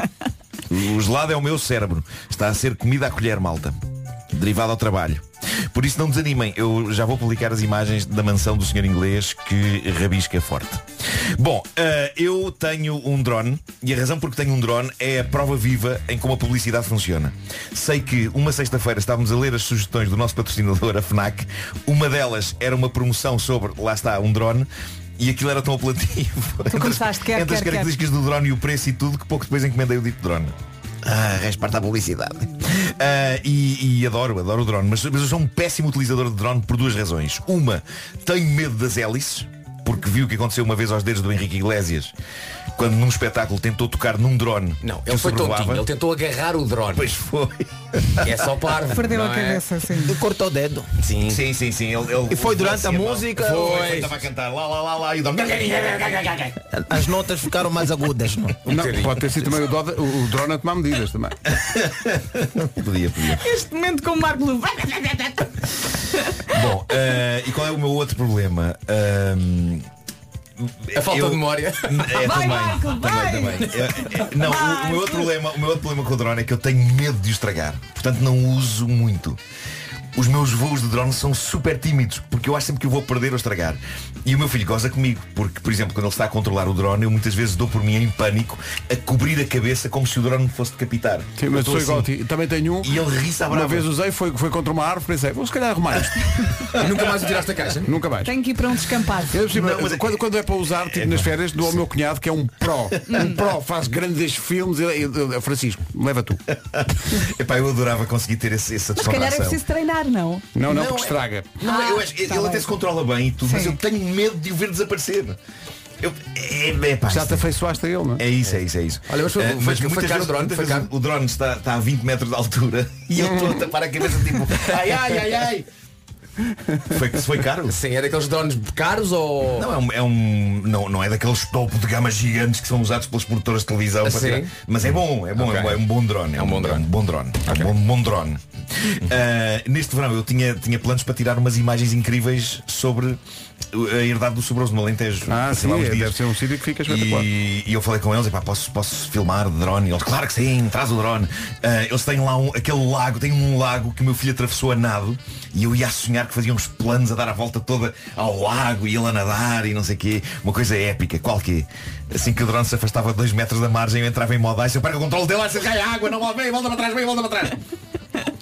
O gelado é o meu cérebro. Está a ser comida à colher, malta. Derivado ao trabalho. Por isso não desanimem, eu já vou publicar as imagens da mansão do senhor inglês que rabisca forte. Bom, eh, eu tenho um drone e a razão por que tenho um drone é a prova viva em como a publicidade funciona. Sei que uma sexta-feira estávamos a ler as sugestões do nosso patrocinador, a FNAC. Uma delas era uma promoção sobre, lá está, um drone. E aquilo era tão apelativo entre, as- começaste, quer, entre as quer, quer. características do drone e o preço e tudo que pouco depois encomendei o dito drone. Ah, resparta a publicidade. Ah, e, e adoro, adoro o drone, mas, mas eu sou um péssimo utilizador de drone por duas razões. Uma, tenho medo das hélices, porque viu o que aconteceu uma vez aos dedos do Henrique Iglesias, quando num espetáculo tentou tocar num drone. Não, ele foi tontinho, ele tentou agarrar o drone. Pois foi. É só parvo. Perdeu a é? cabeça, assim. E cortou o dedo. Sim. Sim, sim, sim. Ele, ele E foi durante a música? Foi, Foi. foi, estava a cantar lá, lá, lá, lá, e o drone. As notas ficaram mais agudas, não? Não, pode ter sido também o, o- drone a tomar medidas também. Podia, podia. Este momento com o Marco Lu. Bom, eh, e qual é o meu outro problema? Ahm, A falta eu- de memória. É, Vai, também, também, vai! também. É, não, o, o meu outro problema, o meu outro problema com o drone é que eu tenho medo de o estragar. Portanto, não uso muito. Os meus voos de drone são super tímidos, porque eu acho sempre que eu vou perder ou estragar. E o meu filho goza comigo, porque, por exemplo, quando ele está a controlar o drone, eu muitas vezes dou por mim em pânico a cobrir a cabeça como se o drone me fosse decapitar. Sim, mas sou igual a assim. ti. Também tenho um. E ele ri-se à Uma brava. vez usei, foi, foi contra uma árvore, pensei, vou se calhar arrumar isto. E nunca mais o tiraste da caixa? Nunca mais. Tenho que ir para um descampado. Eu, Não, mas é- quando, quando é para usar, tipo, nas férias, dou ao meu cunhado que é um pró. Um pró, faz grandes filmes. Ele, ele- ele- Francisco, leva tu. Epá, eu adorava conseguir ter esse, essa Se calhar é descontração. preciso treinar, não? Não, não, Não, porque é- estraga. Não, Ah, eu acho, tá ele bem. até se controla bem e tudo, mas Sim. eu tenho medo de o ver desaparecer. Eu, é, é, pá, Já isto- te afeiçoaste a ele, não é? É isso, é isso, é isso. Olha, mas foi- Eh, foi- foi muitas caro o drone, muitas foi vezes caro. O drone está, está a 20 metros de altura e eu estou a tapar a cabeça tipo ai ai ai ai. Foi, foi caro? Sim, é daqueles drones caros ou. Não, é um, é um- não, não é daqueles topo de gama gigantes que são usados pelas produtoras de televisão. para Sim. tirar- mas é bom, é bom, Ok. é, bom é um bom drone. É um bom drone. É um bom drone. É um bom, drone. Ah, neste verão eu tinha, tinha planos para tirar umas imagens incríveis sobre a herdade do Sobroso no Alentejo. Ah, sim, lá uns é, dias. deve ser um sítio que fica espetacular. E, e eu falei com eles, epá, posso, posso filmar de drone? E eles, claro que sim, traz o drone. Ah, eles têm lá um, aquele lago, tem um lago que o meu filho atravessou a nado e eu ia a sonhar que fazia uns planos a dar a volta toda ao lago e ele a nadar e não sei o quê. Uma coisa épica, qual que Assim que o drone se afastava dois metros da margem, eu entrava em modo ice, eu pego o controle dele, se cai a água, não vem, volta para trás, vem, volta para trás.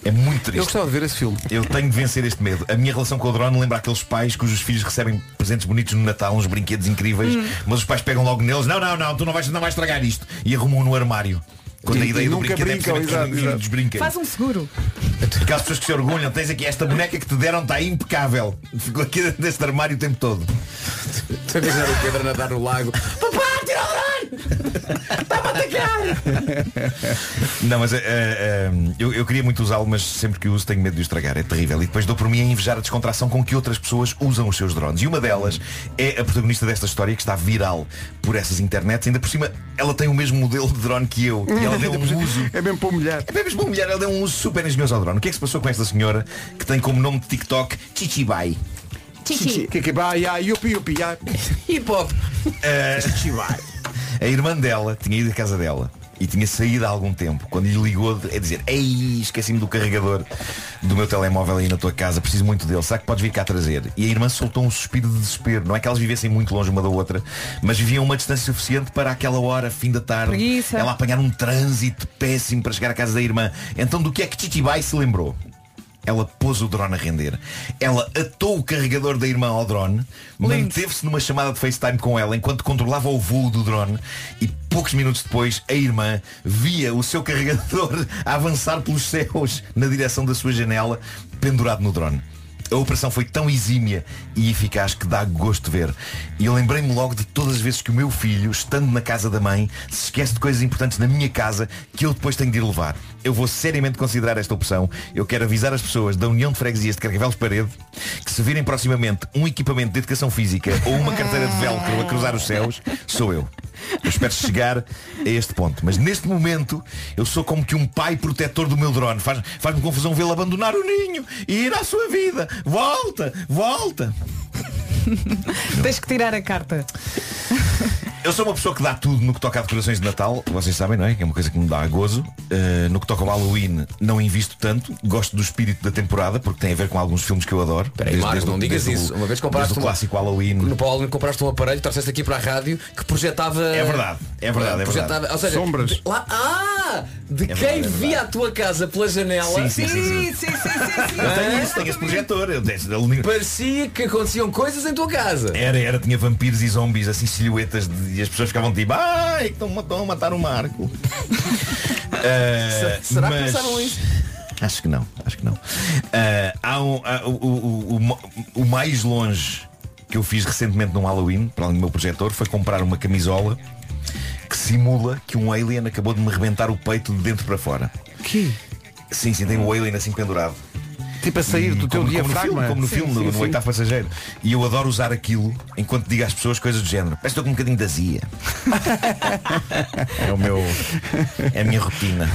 É muito triste. Eu gostava de ver esse filme. Eu tenho de vencer este medo. A minha relação com o drone lembra aqueles pais cujos filhos recebem presentes bonitos no Natal, uns brinquedos incríveis, Hum. mas os pais pegam logo neles, não, não, não, tu não vais, não vais estragar isto. E arrumam no armário. Quando E- a ideia do nunca brinquedo brincam, é exato, exato. dos brinquedos. Faz um seguro. Aquelas pessoas que se orgulham, tens aqui esta boneca que te deram, está impecável. Ficou aqui dentro deste armário o tempo todo. Estou a o Pedro nadar no lago. Papá, tira o drone! Está-me a atacar! Não, mas eh, eh, eu, eu queria muito usá-lo, mas sempre que uso tenho medo de o estragar. É terrível. E depois dou por mim a invejar a descontração com que outras pessoas usam os seus drones. E uma delas é a protagonista desta história que está viral por essas internets. Ainda por cima, ela tem o mesmo modelo de drone que eu. E ela deu um uso. É mesmo para mulher. É mesmo para mulher, ela deu um uso super engenhoso ao drone. O que é que se passou com esta senhora que tem como nome de TikTok Chichibai? Que que vai, ai, yupi, yupi, ai. Hip hop. Eh, a irmã dela tinha ido à casa dela e tinha saído há algum tempo. Quando lhe ligou a dizer, ei, esqueci-me do carregador do meu telemóvel aí na tua casa, preciso muito dele, será que podes vir cá trazer? E a irmã soltou um suspiro de desespero. Não é que elas vivessem muito longe uma da outra, mas viviam uma distância suficiente para aquela hora, fim da tarde, Preguiça. ela apanhar um trânsito péssimo para chegar à casa da irmã. Então do que é que Chichibai se lembrou? Ela pôs o drone a render. Ela atou o carregador da irmã ao drone, manteve-se numa chamada de FaceTime com ela enquanto controlava o voo do drone e poucos minutos depois a irmã via o seu carregador a avançar pelos céus na direção da sua janela, pendurado no drone. A operação foi tão exímia e eficaz que dá gosto de ver. E eu lembrei-me logo de todas as vezes que o meu filho, estando na casa da mãe, se esquece de coisas importantes na minha casa que eu depois tenho de ir levar. Eu vou seriamente considerar esta opção. Eu quero avisar as pessoas da União de Freguesias de Carcavelos Parede que se virem proximamente um equipamento de educação física ou uma carteira de velcro a cruzar os céus, sou eu. Eu espero chegar a este ponto. Mas neste momento eu sou como que um pai protetor do meu drone. Faz- Faz-me confusão vê-lo abandonar o ninho e ir à sua vida. Volta, volta. Tens que tirar a carta. Eu sou uma pessoa que dá tudo no que toca a decorações de Natal, vocês sabem, não é? Que é uma coisa que me dá gozo. Uh, no que toca ao Halloween, não invisto tanto. Gosto do espírito da temporada, porque tem a ver com alguns filmes que eu adoro. Peraí, Marcos, não digas desde isso. O, Uma vez compraste desde o uma- clássico Halloween. No Paulo compraste um aparelho, trouxeste aqui para a rádio que projetava. É verdade, é verdade, é projetava, verdade. Ou seja, Sombras. de- lá, ah! De quem verdade, é via verdade. a tua casa pela janela. Sim, sim, sim, sim. sim, sim, sim, sim. Eu tenho isso, tenho esse projetor. Eu, eu, Parecia que aconteciam coisas em tua casa. Era, era, tinha vampiros e zombies, assim, silhuetas, de- e as pessoas ficavam tipo, ai, que estão, a matar o Marco. Ah, Será que mas- pensaram isso? Acho que não, acho que não. Ah, há um- há- o, o- o- o- o mais longe que eu fiz recentemente num Halloween, para além do meu projetor, foi comprar uma camisola que simula que um alien acabou de me rebentar o peito de dentro para fora. Que? Sim, sim, tem o alien assim pendurado. Tipo a sair do teu como, como no filme, como no, Sim, filme, sim, no, sim. no oitavo passageiro. E eu adoro usar aquilo enquanto digo às pessoas coisas do género. Parece que estou com um bocadinho de azia. é o meu. É a minha rotina.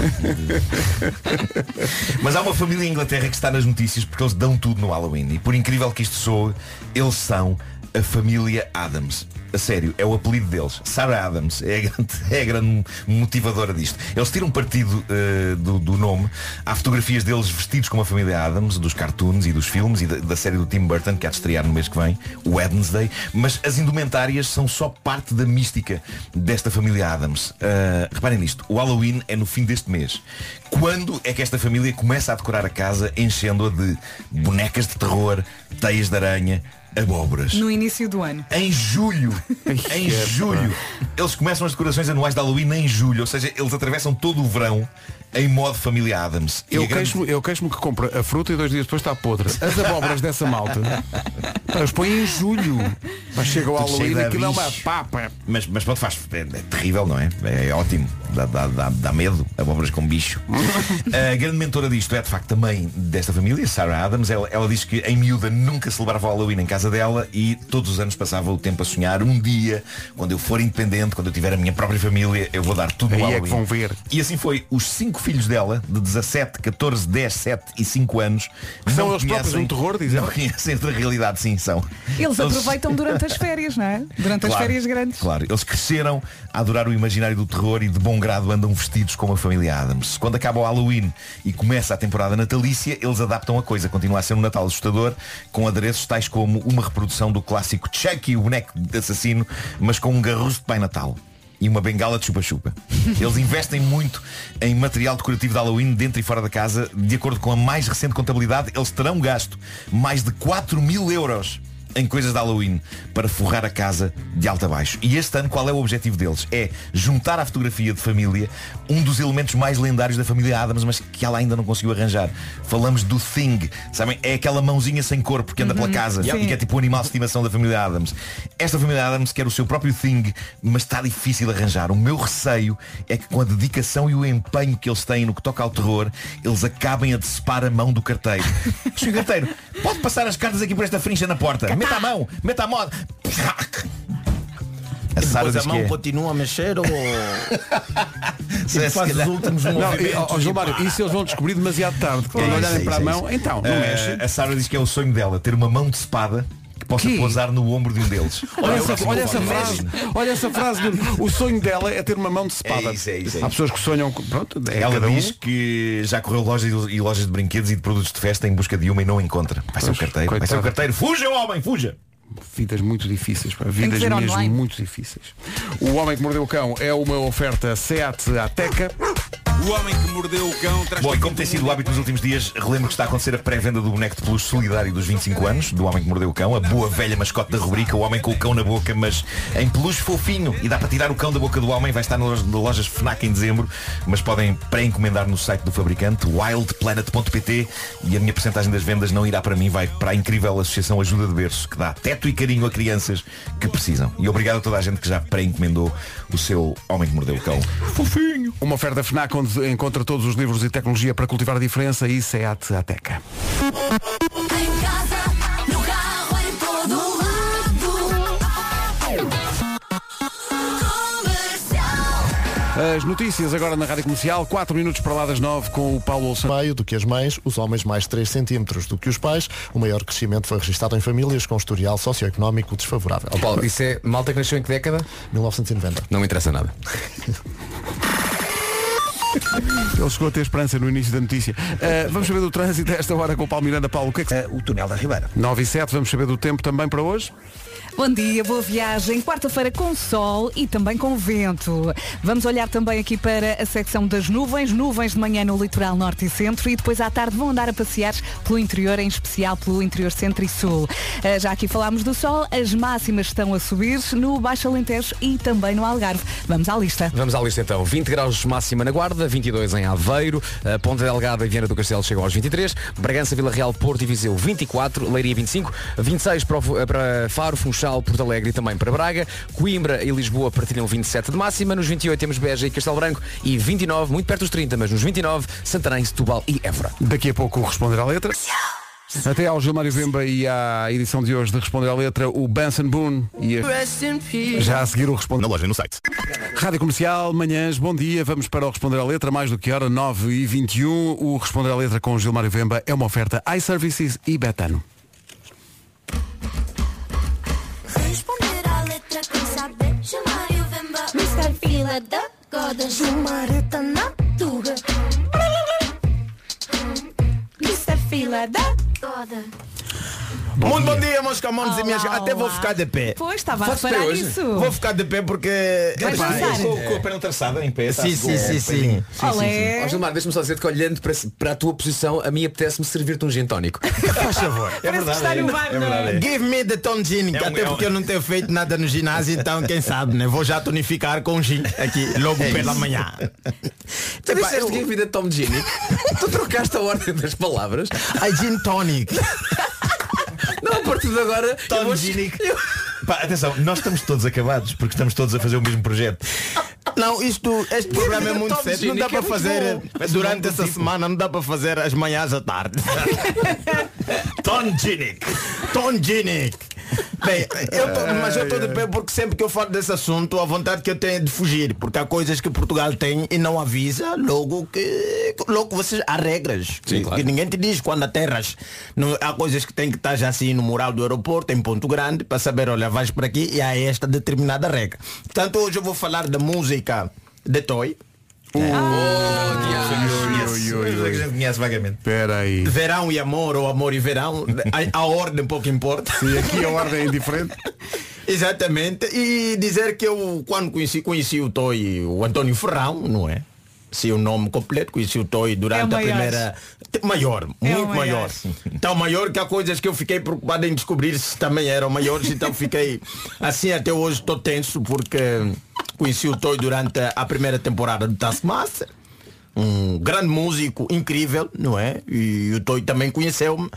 Mas há uma família em Inglaterra que está nas notícias porque eles dão tudo no Halloween. E por incrível que isto soe, eles são a família Adams. A sério, é o apelido deles. Sarah Adams é a grande, é a grande motivadora disto. Eles tiram partido eh, do, do nome. Há fotografias deles vestidos como a família Adams, dos cartoons e dos filmes e da, da série do Tim Burton, que há de estrear no mês que vem, o Wednesday. Mas as indumentárias são só parte da mística desta família Adams. Eh, reparem nisto, o Halloween é no fim deste mês. Quando é que esta família começa a decorar a casa enchendo-a de bonecas de terror, teias de aranha, abóboras? No início do ano. Em julho, em julho, eles começam as decorações anuais de Halloween em julho, ou seja, eles atravessam todo o verão em modo família Adams. Eu a grande- queixo-me eu queixo que compra a fruta e dois dias depois está podre. As abóboras dessa malta. Eles põem em julho. Mas chega o Halloween e aquilo é uma papa. Mas, mas pronto, faz, é, é terrível, não é? É, ótimo. Dá, dá, dá, dá medo, abóboras com bicho. a grande mentora disto é de facto também desta família, Sarah Adams. Ela, ela diz que em miúda nunca celebrava o Halloween em casa dela e todos os anos passava o tempo a sonhar. Um dia, quando eu for independente, quando eu tiver a minha própria família, eu vou dar tudo Aí é Halloween. que vão ver. E assim foi. Os cinco filhos dela, de 17, 14, 10, 7 e 5 anos, São não eles próprios um terror, dizem? Não conhecem outra realidade, sim, são. Eles aproveitam durante as férias, não é? Durante as Claro, férias grandes. Claro, eles cresceram a adorar o imaginário do terror e de bom grado andam vestidos como a família Adams. Quando acaba o Halloween e começa a temporada natalícia, eles adaptam a coisa. Continua a ser um Natal assustador, com adereços tais como uma reprodução do clássico Chucky, o boneco de assassino, mas com um garruço de Pai Natal. e uma bengala de chupa-chupa. Eles investem muito em material decorativo de Halloween dentro e fora da casa. De acordo com a mais recente contabilidade, eles terão gasto mais de 4 mil euros em coisas de Halloween para forrar a casa de alto a baixo. E este ano qual é o objetivo deles? É juntar à fotografia de família um dos elementos mais lendários da família Adams, mas que ela ainda não conseguiu arranjar. Falamos do Thing, sabem? É aquela mãozinha sem corpo que anda pela casa Sim. e que é tipo o animal de estimação da família Adams. Esta família Adams quer o seu próprio Thing, mas está difícil de arranjar. O meu receio é que com a dedicação e o empenho que eles têm no que toca ao terror, eles acabem a decepar a mão do carteiro. Senhor carteiro, pode passar as cartas aqui por esta frincha na porta. Meta a mão, meta a moda. A Sara Depois diz a mão que é. continua a mexer ou... Se faz os últimos Não, movimentos. e, ó, ó, João Mário, isso eles vão descobrir demasiado tarde. Quando É olharem para é a mão, é isso. então, não Eh, mexe. A Sara diz que é o sonho dela, ter uma mão de espada possa Que? pousar no ombro de um deles. Olha, É o essa, olha essa frase, olha essa frase do, o sonho dela é ter uma mão de espada. É isso, é isso, é Há pessoas que sonham com- pronto, é Ela cada um. diz que já correu lojas e lojas de brinquedos e de produtos de festa em busca de uma e não encontra. Vai ser o Pois, carteiro. Vai ser o coitada. carteiro. Fuja, homem, fuja! Vidas muito difíceis, pá, que vidas mesmo online. muito difíceis. O Homem que Mordeu o Cão é uma oferta SEAT Ateca. O homem que mordeu o cão traz Bom, e como tem sido o hábito nos últimos dias, relembro que está a acontecer a pré-venda do boneco de peluche solidário dos 25 anos, do Homem que Mordeu o Cão, a boa velha mascote da rubrica, o Homem com o Cão na boca, mas em peluche fofinho. E dá para tirar o cão da boca do homem, vai estar nas lojas FNAC em dezembro, mas podem pré-encomendar no site do fabricante, wildplanet.pt, e a minha porcentagem das vendas não irá para mim, vai para a incrível Associação Ajuda de Berço, que dá teto e carinho a crianças que precisam. E obrigado a toda a gente que já pré-encomendou o seu Homem que Mordeu o Cão. Fofinho. Uma oferta FNAC onde encontra todos os livros e tecnologia para cultivar a diferença e SEAT Ateca. Lado. Comercial. As notícias agora na Rádio Comercial, 4 minutos para lá das 9 com o Paulo Olson. meio do que as mães, os homens mais 3 centímetros do que os pais. O maior crescimento foi registado em famílias com historial socioeconómico desfavorável. Ó Paulo, isso é malta que nasceu em que década? 1990. Não me interessa nada. Ele chegou a ter esperança no início da notícia. Uh, vamos saber do trânsito a esta hora com o Paulo Miranda. Paulo, o que é que... O túnel da Ribeira. 9 e 7, vamos saber do tempo também para hoje? Bom dia, boa viagem. Quarta-feira com sol e também com vento. Vamos olhar também aqui para a secção das nuvens. Nuvens de manhã no litoral norte e centro e depois à tarde vão andar a passear pelo interior, em especial pelo interior centro e sul. Ah, Já aqui falámos do sol, as máximas estão a subir no Baixo Alentejo e também no Algarve. Vamos à lista. Vamos à lista então. 20 graus máxima na Guarda, 22 em Aveiro, eh, Ponta Delgada e Viana do Castelo chegam aos 23, Bragança, Vila Real, Porto e Viseu 24, Leiria 25, 26 para, o- eh, para Faro, Funchal, Porto Alegre e também para Braga, Coimbra e Lisboa partilham 27 de máxima, nos 28 temos Beja e Castelo Branco e 29, muito perto dos 30, mas nos 29, Santarém, Setúbal e Évora. Daqui a pouco o Responder à Letra. Até ao Gilmário Vemba e à edição de hoje de Responder à Letra, o Benson Boone e a... já a seguir o Responder Na loja, no site. Rádio Comercial, manhãs, bom dia. Vamos para o Responder à Letra, mais do que hora, 9 e 21 O Responder à Letra com o Gilmário Vemba é uma oferta iServices e Betano. Da Goda. Jumareta na Tuga. Mr. Fila Goda. Muito bom dia, meus camões e minhas... Olá, Até vou olá. ficar de pé. Pois, estava a reparar pé hoje? nisso. Vou ficar de pé porque... Vais Epá, dançar? eu- Com, com a perna traçada em pé. Sim, está-se sim, com- sim, sim. Olé. Ó Gilmar, deixa-me só dizer que olhando para, para a tua posição, a mim apetece-me servir-te um gin tónico. Faz favor. É verdade. está é, no bar, é verdade. é. Give me the ton gin, É um- até é um- porque eu não tenho feito nada no ginásio, então quem sabe, né? Vou já tonificar com gin aqui logo pela manhã. Tu Epá, disseste eu- que a vida Tom Gini. tu trocaste a ordem das palavras. I gin tonic. Não, a partir de agora. eu Tom vou- Ginic. Pá, atenção, nós estamos todos acabados porque estamos todos a fazer o mesmo projeto. Não, isto, este programa é muito sério. Não dá é para muito fazer durante essa tipo. semana, não dá para fazer as manhãs à tarde. Tom Ginic. Tom Ginic. Bem, eu tô- mas eu estou de pé porque sempre que eu falo desse assunto, a vontade que eu tenho é de fugir, porque há coisas que Portugal tem e não avisa, logo que logo vocês há regras. Sim, que, claro. que ninguém te diz quando aterras. Não, há coisas que tem que estar já assim no mural do aeroporto, em ponto grande, para saber, olha, vais por aqui e há esta determinada regra. Portanto, hoje eu vou falar da música de Toy. Conhece, a gente conhece vagamente. Espera aí. Verão e amor, ou amor e verão, a, a ordem pouco importa. E aqui a ordem é indiferente. Exatamente. E dizer que eu, quando conheci, conheci o Toy, o António Ferrão, não é? Se o nome completo, conheci o Toy durante É o a primeira. Maior, É muito maior. maior. Tão maior que há coisas que eu fiquei preocupado em descobrir se também eram maiores, então fiquei assim até hoje estou tenso porque conheci o Toy durante a primeira temporada do Taskmaster. Um grande músico, incrível, não é? E o Toy também conheceu-me.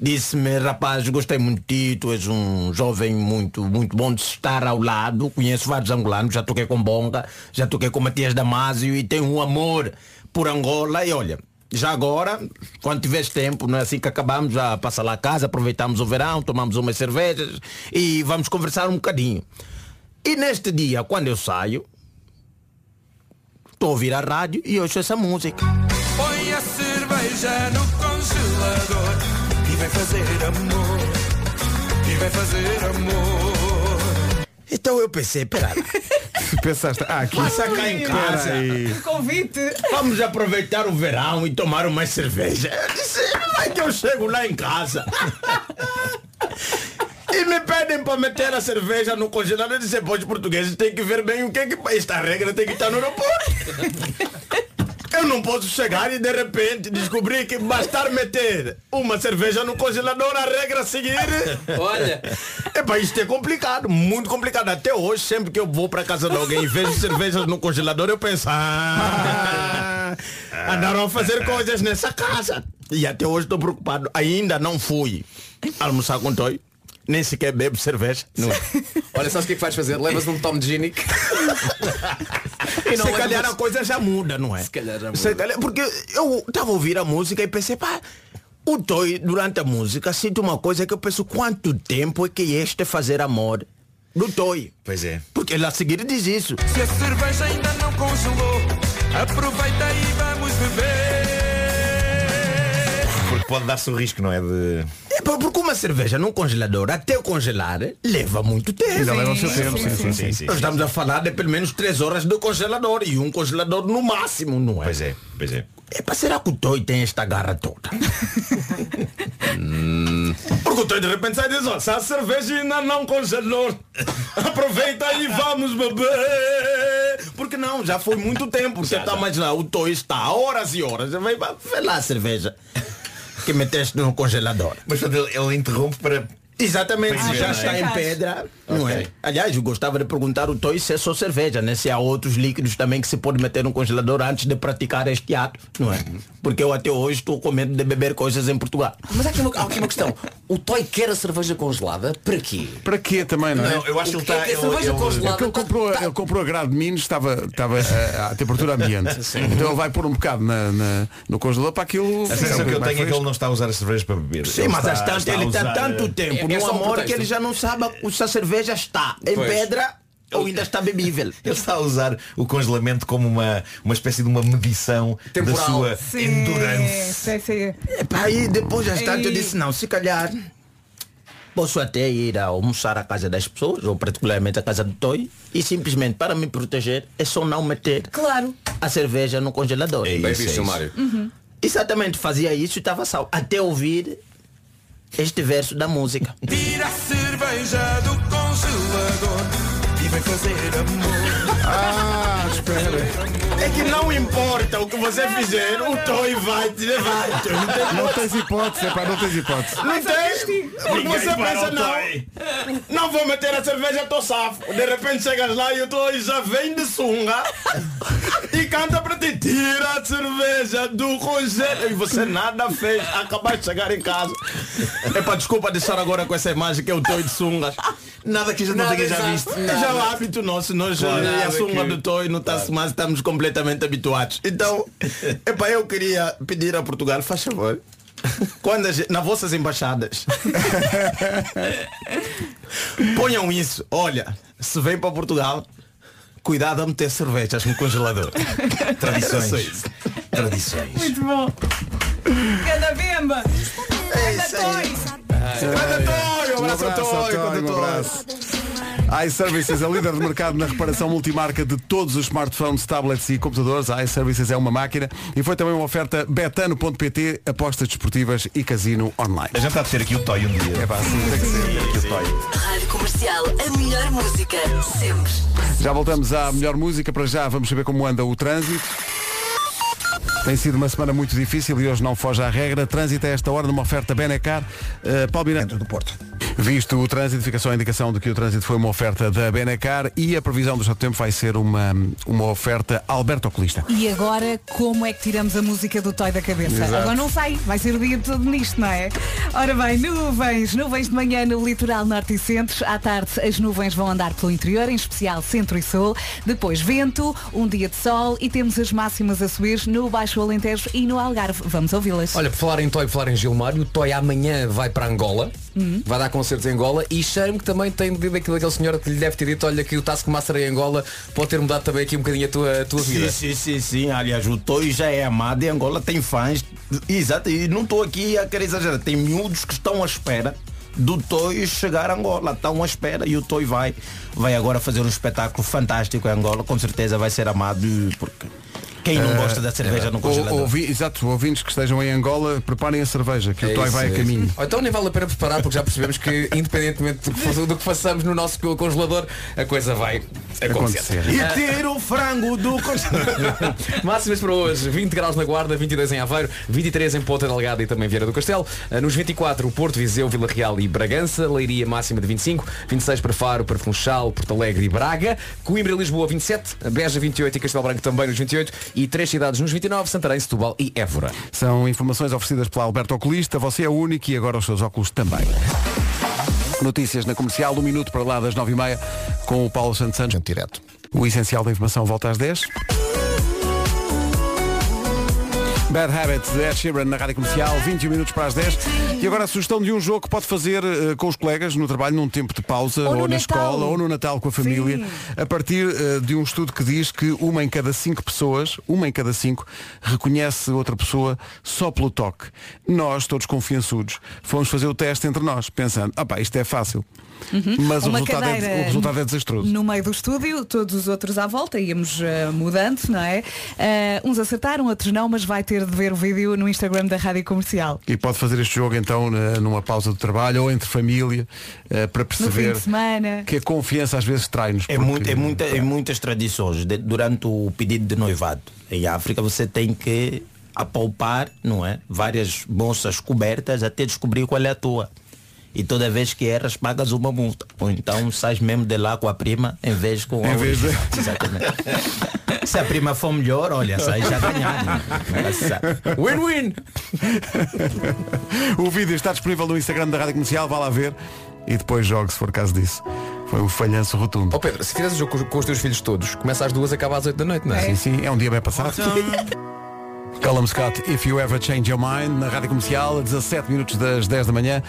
Disse-me, rapaz, gostei muito de ti, tu és um jovem muito, muito bom de estar ao lado. Conheço vários angolanos, já toquei com Bonga, já toquei com Matias Damasio e tenho um amor por Angola. E olha, já agora, quando tiveres tempo, não é assim que acabamos, já passa lá a casa, aproveitamos o verão, tomamos umas cervejas e vamos conversar um bocadinho. E neste dia, quando eu saio, estou a ouvir a rádio e ouço essa música. Põe a cerveja no congelador e vai fazer amor. E vai fazer amor. Então eu pensei, peraí. Pensaste, ah, aqui. Passa cá em casa. Peraí. Convite. Vamos aproveitar o verão e tomar uma cerveja. Eu disse, vai que eu chego lá em casa. E me pedem para meter a cerveja no congelador. Eu disse, pois portugueses têm que ver bem o que é que... Esta regra tem que estar no aeroporto. Eu não posso chegar e de repente descobrir que bastar meter uma cerveja no congelador, a regra a seguir. Olha. Epá, isto é complicado, muito complicado. Até hoje, sempre que eu vou para casa de alguém e vejo cervejas no congelador, eu penso, ah, andaram a fazer coisas nessa casa. E até hoje estou preocupado. Ainda não fui almoçar com Toy. Nem sequer bebo cerveja. Não é? Olha, sabes o que é que vais fazer? Levas um Tom de Ginic. E se calhar a coisa já muda, não é? Se calhar já muda. Se calhar- porque eu estava a ouvir a música e pensei, pá, o Toy, durante a música, sinto uma coisa que eu penso, quanto tempo é que este fazer amor do Toy? Pois é. Porque ele a seguir diz isso. Se a cerveja ainda não congelou, aproveita e vamos beber. Pode dar-se o risco, não é? De. É porque uma cerveja num congelador, até congelar, leva muito tempo. Ainda leva o seu tempo, sim, sim, sim. sim. Nós estamos a falar de pelo menos 3 horas de congelador e um congelador no máximo, não é? Pois é, pois é. É para será que o Toy tem esta garra toda? Porque o Toy de repente sai e diz, ó, se a cerveja ainda não congelou, aproveita e vamos beber. Porque não, já foi muito tempo. Você está a imaginar, o Toy está há horas e horas. Vai, lá a cerveja que meteste no congelador. Mas ele, ele interrompe para. Exatamente, é, já é? está em pedra, não é? Aliás, eu gostava de perguntar o Toy se é só cerveja, né? Se há outros líquidos também que se pode meter no congelador antes de praticar este ato, não é? Porque eu até hoje estou com medo de beber coisas em Portugal. Mas há aqui, uma, há aqui uma questão. O Toy quer a cerveja congelada? Para quê? Para quê também, não é? Não, eu acho que ele O que é está. que a cerveja ele- congelada- É porque ele comprou, ele comprou a grade de Minos, estava, estava a, a temperatura ambiente. Então ele vai pôr um bocado na, na- no congelador para aquilo. A sensação que eu tenho é que ele não está a usar as cervejas para beber. Sim, Ele mas está- às tantas a ele está tanto eh, tempo é um amor que ele já não sabe se a cerveja está em Pois. pedra ou ainda está bebível. Ele está a usar o congelamento como uma, uma espécie de uma medição Temporal. da sua Sim, endurance. sim, sim. Epá, e depois às tantas eu disse, não, se calhar posso até ir a almoçar à casa das pessoas, ou particularmente à casa do Toy, e simplesmente para me proteger é só não meter Claro. a cerveja no congelador. É Bem isso, visto, é isso. Mário. Exatamente, fazia isso e estava salvo. Até ouvir este verso da música. Tira a cerveja do congelador fazer amor. Ah, espera. É que não importa o que você fizer, o Toy vai te levar. Não tens hipótese, pá, não tens hipótese. Não tem? Porque você pensa, não. Não vou meter a cerveja, tô safo. De repente chegas lá e o Toy já vem de sunga e canta para ti. Tira a cerveja do congelador. E você nada fez. Acabaste de chegar em casa. É para desculpa deixar agora com essa imagem que é o Toy de sungas. Nada que gente não tenha já visto. Já hábito nosso, nós Claro. eh, a sunga que- do Toy no Tasso mais estamos completamente habituados. Então, epá, eu queria pedir a Portugal, faz favor, quando gente, nas vossas embaixadas ponham isso, olha, se vem para Portugal, cuidado a meter cervejas no congelador. Tradições. Tradições. Muito bom. Cada bemba. Cada toy. Quando Toy, um abraço a abraço, um Toy. abraço. iServices é líder de mercado na reparação multimarca de todos os smartphones, tablets e computadores. A iServices é uma máquina e foi também uma oferta betano.pt, apostas desportivas e casino online. A gente está a ter aqui o Toy um dia. É pá, sim, tem que ser. Aqui o Toy. Rádio Comercial, a melhor música, sempre. Já voltamos à melhor música. Para já vamos saber como anda o trânsito. Tem sido uma semana muito difícil e hoje não foge à regra. Trânsito a esta hora numa oferta Benecar. Uh, Paulo Miranda. Dentro do Porto. Visto o trânsito, fica só a indicação de que o trânsito foi uma oferta da Benecar e a previsão do estado do tempo vai ser uma, uma oferta Alberto Oculista. E agora, como é que tiramos a música do Toy da cabeça? Exato. Agora não sei, vai ser o dia todo nisto, não é? Ora bem, nuvens, nuvens de manhã no litoral norte e centro. À tarde as nuvens vão andar pelo interior, em especial centro e sul. Depois vento, um dia de sol e temos as máximas a subir no Baixo Alentejo e no Algarve. Vamos ouvi-las. Olha, por falar em Toy, por falar em Gilmário, o Toy amanhã vai para Angola, vai dar concertos em Angola e cheiro-me que também tem dito aquilo daquele senhor que lhe deve ter dito, olha que o Taskmaster em Angola pode ter mudado também aqui um bocadinho a tua, a tua vida. Sim, sim, sim, sim. Aliás, o Toy já é amado e Angola tem fãs. Exato, e não estou aqui a querer exagerar. Tem miúdos que estão à espera do Toy chegar a Angola. Estão à espera e o Toy vai, vai agora fazer um espetáculo fantástico em Angola. Com certeza vai ser amado porque quem não gosta da cerveja no Ou- congelador. ouvi- exato, ouvintes que estejam em Angola, preparem a cerveja, que o É Toy isso, vai é a isso. caminho. Ou então nem vale a pena preparar porque já percebemos que independentemente do que, do que façamos no nosso co- congelador, a coisa vai acontecer. Acontecer. E tira o frango do congelador. Máximas para hoje, 20 graus na Guarda, 22 em Aveiro, 23 em Ponta Delgada e também Vieira do Castelo. Ah, Nos 24, o Porto, Viseu, Vila Real e Bragança. Leiria máxima de 25, 26 para Faro, para Funchal, Porto Alegre e Braga. Coimbra e Lisboa 27, Beja 28 e Castelo Branco também nos 28 e três cidades nos 29, Santarém, Setúbal e Évora. São informações oferecidas pela Alberto Oculista. Você é o único e agora os seus óculos também. Notícias na comercial, um minuto para lá das 9h30 com o Paulo Santos Santos. Direto. O essencial da informação volta às 10. Bad Habit de Ed Sheeran na Rádio Comercial, 21 minutos para as 10. E agora a sugestão de um jogo que pode fazer eh, com os colegas no trabalho, num tempo de pausa, Ou ou, na Natal. escola, ou no Natal com a família, Sim. a partir eh, de um estudo que diz que uma em cada cinco pessoas, uma em cada cinco, reconhece outra pessoa só pelo toque. Nós, todos confiançudos, fomos fazer o teste entre nós, pensando, ah pá, isto é fácil. Mas o Uma resultado, é, cadeira o resultado é desastroso. No meio do estúdio, todos os outros à volta, íamos eh, mudando, não é? Eh, uns acertaram, outros não, mas vai ter de ver o vídeo no Instagram da Rádio Comercial. E pode fazer este jogo então numa pausa do trabalho ou entre família eh, para perceber de semana. que a confiança às vezes trai-nos. É, porque- muito, é, muita, é muitas tradições. De- durante o pedido de noivado em África você tem que apalpar, não é? Várias bolsas cobertas até descobrir qual é a tua. E toda vez que erras pagas uma multa. Ou então sais mesmo de lá com a prima em vez com a Em vez de-. Se a prima for melhor, olha, sai já ganhado. Win-win! o vídeo está disponível no Instagram da Rádio Comercial, vá lá ver e depois jogue se for caso disso. Foi um falhanço rotundo. Ó Pedro, se fizeres o jogo com, os teus filhos todos, começa às duas, acaba às 8 da noite, não é? Sim, sim, é um dia bem passado. Callum Scott, If You Ever Change Your Mind, na Rádio Comercial, a 17 minutos das 10 da manhã.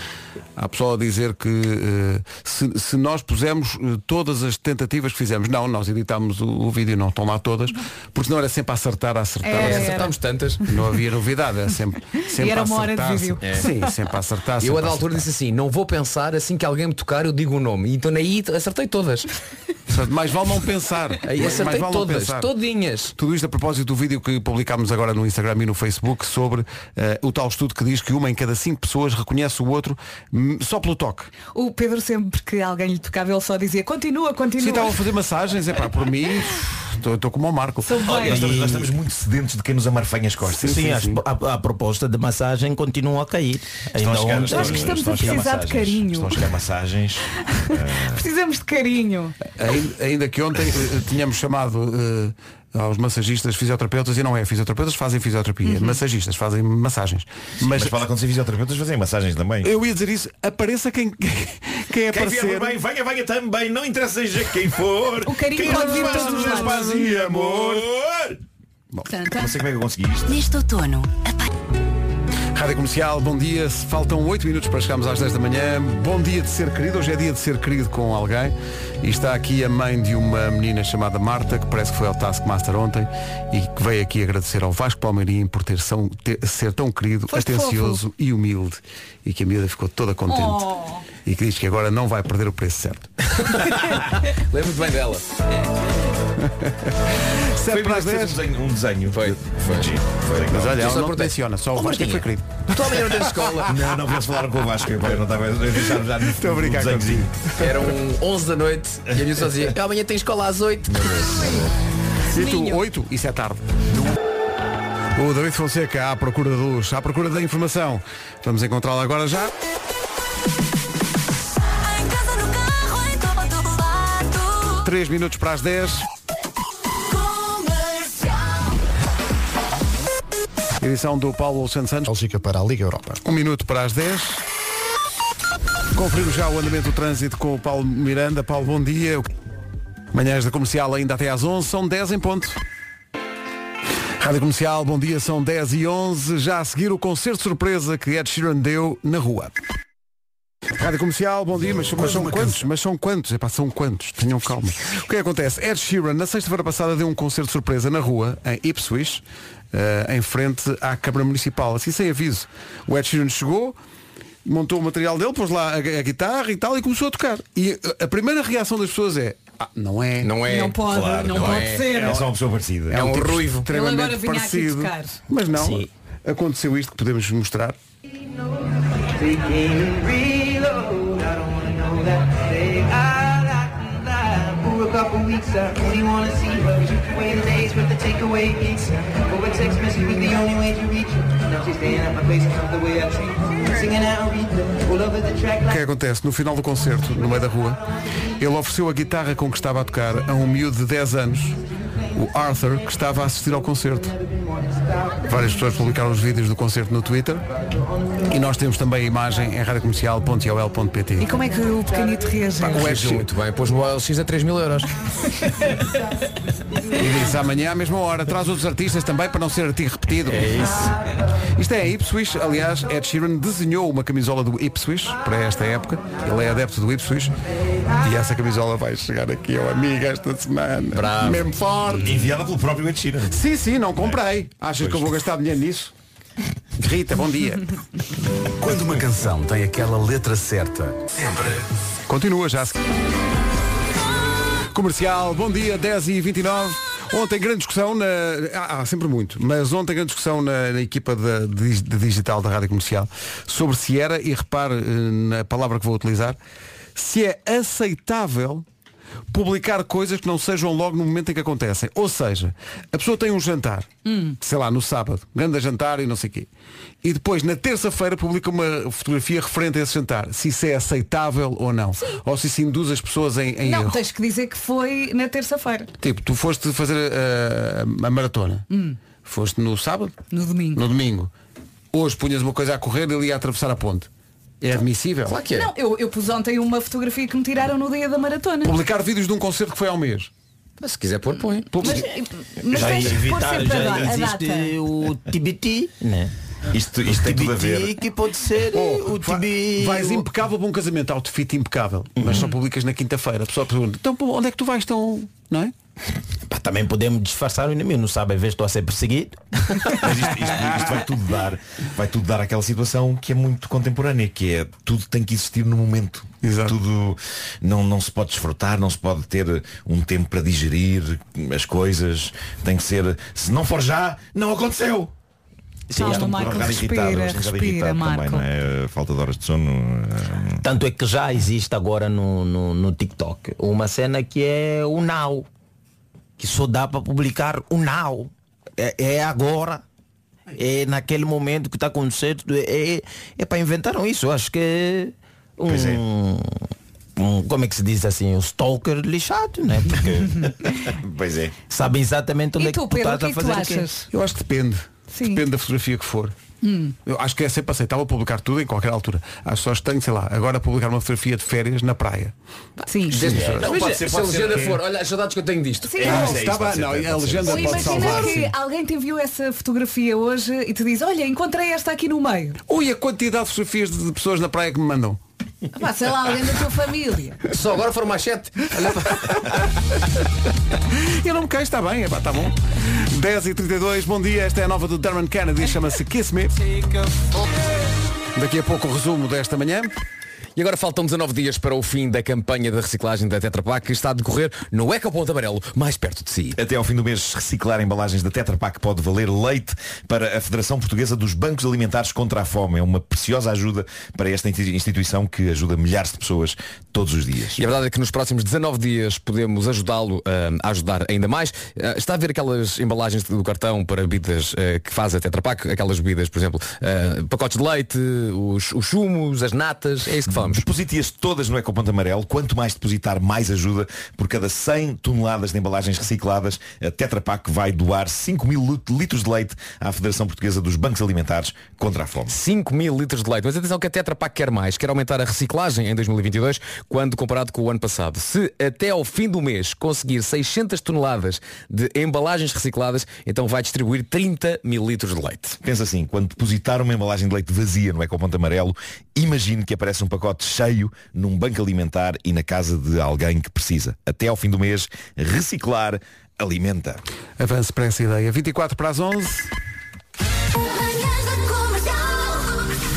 Há pessoal a dizer que eh, se, se nós pusemos eh, todas as tentativas que fizemos, não, nós editámos o, o vídeo, não estão lá todas, porque senão era sempre a acertar, a acertar, É, a acertar. Acertámos tantas. Não havia novidade, era sempre, sempre E era a uma hora de acertar, vídeo. sempre- Sim, sempre a acertar. Eu sempre a da altura disse assim, não vou pensar, assim que alguém me tocar eu digo o nome. E então aí acertei todas. Portanto, Mais vale não pensar. Aí Mais vale não todas, pensar. todinhas. Tudo isto a propósito do vídeo que publicámos agora no Instagram e no Facebook sobre eh, o tal estudo que diz que uma em cada cinco pessoas reconhece o outro hum, só pelo toque. O Pedro sempre que alguém lhe tocava, ele só dizia continua, Se continua. estavam a fazer massagens, é pá, por mim, estou como o Marco. Olha, nós estamos, nós estamos muito sedentos de quem nos amarfanha as costas. Sim, sim, sim. A, a proposta de massagem continua a cair. Estão Ainda chegar- estão- acho que estamos a precisar de carinho. Estão a chegar massagens. Precisamos de carinho. Ainda, ainda que ontem eh, tínhamos chamado eh, aos massagistas fisioterapeutas e não é, fisioterapeutas fazem fisioterapia, massagistas fazem massagens. Mas, Mas pode acontecer fisioterapeutas fazem massagens também. eu ia dizer isso, apareça quem, quem Quem aparecer. vier por bem, venha, venha também, não interessa seja quem for. O carinho quem pode nos vir todos os e amor. Tanta. Não sei como é que eu consegui isto. Neste outono, Rádio Comercial, bom dia. Faltam 8 minutos para chegarmos às 10 da manhã. Bom dia de ser querido. Hoje é dia de ser querido com alguém. E está aqui a mãe de uma menina chamada Marta, que parece que foi ao Taskmaster ontem e que veio aqui agradecer ao Vasco Palmeirim por ter, são, ter- ser tão querido, Foste atencioso e humilde. E que a miúda ficou toda contente. Oh. E que diz que agora não vai perder o preço certo. Lembro muito bem dela. Sete para as Um 10. desenho. Um desenho. Foi. Foi. foi. Mas olha, ela não perguntei. menciona, só o Vasco é que foi querido. Tu amanhã tens escola. Não, não eles falaram com o Vasco. Eu não estava a deixar já no Estou a brincar desenhozinho. Eram 11 da noite e a minha só dizia, "Eu amanhã tem escola às 8. E tu, 8, isso é tarde. O David Fonseca à procura da luz, à procura da informação. Vamos encontrá-la agora já. 3 minutos para as 10. Comercial. Edição do Paulo Santos Santos. Bélgica para a Liga Europa. Um minuto para as 10. Conferimos já o andamento do trânsito com o Paulo Miranda. Paulo, bom dia. Manhãs da comercial ainda até às 11, são 10 em ponto. Rádio Comercial, bom dia, são 10 e 11. Já a seguir o concerto surpresa que Ed Sheeran deu na rua. Rádio Comercial, bom dia, mas, mas são quantos? Mas são quantos? Epá, são quantos? Tenham calma. O que é que acontece? Ed Sheeran, na sexta-feira passada, deu um concerto surpresa na rua, em Ipswich, eh, em frente à Câmara Municipal, assim sem aviso. O Ed Sheeran chegou, montou o material dele, pôs lá a, a guitarra e tal, e começou a tocar. E eh, a primeira reação das pessoas é, ah, não é. Não é. Não pode, Claro, não, não pode é. ser. É só uma pessoa parecida. É um tipo ruivo. Ele agora vinha aqui parecido. tocar. Mas não, Sim. aconteceu isto que podemos mostrar. O que é que acontece? No final do concerto, no meio da rua, ele ofereceu a guitarra com que estava a tocar a um miúdo de 10 anos, o Arthur, que estava a assistir ao concerto. Várias pessoas publicaram os vídeos do concerto no Twitter e nós temos também a imagem em radiocomercial.ol.pt. E como é que o pequenito reagiu? o muito bem. Pôs no OLX a 3 mil euros. e diz amanhã à mesma hora, traz outros artistas também para não ser artigo repetido. É isso. Isto é Ipswich, aliás, Ed Sheeran desenhou uma camisola do Ipswich para esta época. Ele é adepto do Ipswich e essa camisola vai chegar aqui ao amigo esta semana. Bravo. Mesmo forte. Enviada pelo próprio Ed Sheeran. Sim, sim, não comprei. Achas que eu vou gastar dinheiro nisso? Rita, bom dia. Quando uma canção tem aquela letra certa, sempre. Continua já. Comercial, bom dia, 10 e 29 Ontem grande discussão na. Há sempre muito, mas ontem grande discussão na, na equipa de, de- de digital da Rádio Comercial sobre se era, e repare eh, na palavra que vou utilizar, se é aceitável publicar coisas que não sejam logo no momento em que acontecem. Ou seja, a pessoa tem um jantar, sei lá, no sábado, grande jantar e não sei o quê. E depois, na terça-feira, publica uma fotografia referente a esse jantar. Se isso é aceitável ou não. Ou se isso induz as pessoas em, em Não, erro. tens que dizer que foi na terça-feira. Tipo, tu foste fazer eh, a maratona. Foste no sábado? No domingo. No domingo. Hoje punhas uma coisa a correr e ele ia atravessar a ponte. É admissível? Claro que é. Não, eu, eu pus ontem uma fotografia que me tiraram no dia da maratona. Publicar vídeos de um concerto que foi ao mês. Mas se quiser pôr, põe. Mas, mas já tens que pôr evitar, sempre a, da- já a existe data. o TBT, né? Isto, isto tem tudo a TBT ver. que pode ser Oh, o TB. vais impecável para um casamento, outfit impecável, mas só publicas na quinta-feira. A pessoa pergunta, então pô, onde é que tu vais tão. Não é? Também podemos disfarçar o inimigo, não sabe, às vezes estou a ser perseguido. Mas isto, isto- isto vai tudo dar, vai tudo dar aquela situação que é muito contemporânea, que é tudo tem que existir no momento. Exato. Tudo não, não se pode desfrutar, não se pode ter um tempo para digerir as coisas. Tem que ser, se não for já, não aconteceu. Calma, um Marco, bocado respira, irritado, respira, também, Marco. não é? Falta de horas de sono. eh, Tanto é que já existe agora no, no, no TikTok uma cena que é o now. Que só dá para publicar o now. É, é agora. É naquele momento que está acontecendo. É, é para inventaram isso. Eu acho que é um, é. um- Como é que se diz assim? Um stalker lixado, né? Porque Pois é. sabem exatamente onde E é que tu, tu estás a é tu fazer? Eu acho que depende. Sim. Depende da fotografia que for. Eu acho que é sempre aceitável publicar tudo em qualquer altura. Acho só estranho, sei lá, agora publicar uma fotografia de férias na praia. Sim. Desde, Não, Mas pode é, ser, se a legenda for, olha as saudades que eu tenho disto. Sim. Ah, é pode bem, ser, não, a legenda pode imagina salvar. que sim. alguém te enviou essa fotografia hoje e te diz, olha, encontrei esta aqui no meio. Ui, a quantidade de fotografias de pessoas na praia que me mandam. Pá, sei lá, alguém da tua família. Só agora foram mais sete. Olha para- Eu não me queixo, está bem, está bom. 10 e 32 bom dia, esta é a nova do Derman Kennedy, chama-se Kiss Me. Daqui a pouco o resumo desta manhã. E agora faltam 19 dias para o fim da campanha de reciclagem da Tetra Pak que está a decorrer no Ecoponto Amarelo, mais perto de si. Até ao fim do mês, reciclar embalagens da Tetra Pak pode valer leite para a Federação Portuguesa dos Bancos Alimentares contra a Fome. É uma preciosa ajuda para esta insti- instituição que ajuda milhares de pessoas todos os dias. E a verdade é que nos próximos 19 dias podemos ajudá-lo ah, a ajudar ainda mais. Ah, está a ver aquelas embalagens do cartão para bebidas ah, que faz a Tetra Pak, aquelas bebidas, por exemplo, pacotes de leite, os, os chumos, as natas, é isso que falamos. Deposite-as todas no Ecoponto Amarelo. Quanto mais depositar, mais ajuda. Por cada 100 toneladas de embalagens recicladas, a Tetra Pak vai doar 5 mil lit- litros de leite à Federação Portuguesa dos Bancos Alimentares contra a fome. 5 mil litros de leite. Mas atenção que a Tetra Pak quer mais. Quer aumentar a reciclagem em 2022, quando comparado com o ano passado. Se até ao fim do mês conseguir 600 toneladas de embalagens recicladas, então vai distribuir 30 mil litros de leite. Pensa assim, quando depositar uma embalagem de leite vazia no Ecoponto Amarelo, imagine que aparece um pacote cheio num banco alimentar e na casa de alguém que precisa. Até ao fim do mês, reciclar alimenta. Avance para essa ideia. 24 para as 11.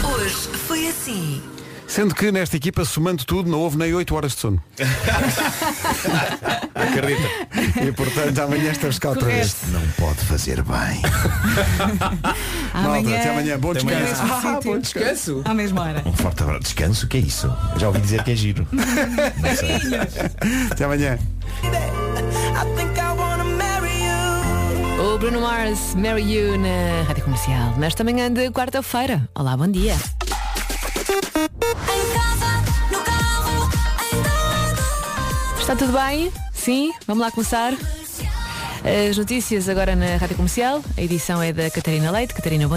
Hoje foi assim. Sendo que nesta equipa, somando tudo, não houve nem 8 horas de sono. Acredita. E portanto amanhã estamos cá outra vez. Não pode fazer bem. Malta, até amanhã. Bom Até amanhã. descanso. Ah, bom descanso. À mesma hora. Um forte abraço. Descanso, o que é isso? Já ouvi dizer que é giro. Não sei. Até amanhã. O Bruno Mars, Marry You na Rádio Comercial. Nesta manhã de quarta-feira. Olá, bom dia. Está tudo bem? Sim? Vamos lá começar? As notícias agora na Rádio Comercial. A edição é da Catarina Leite. Catarina, bom dia.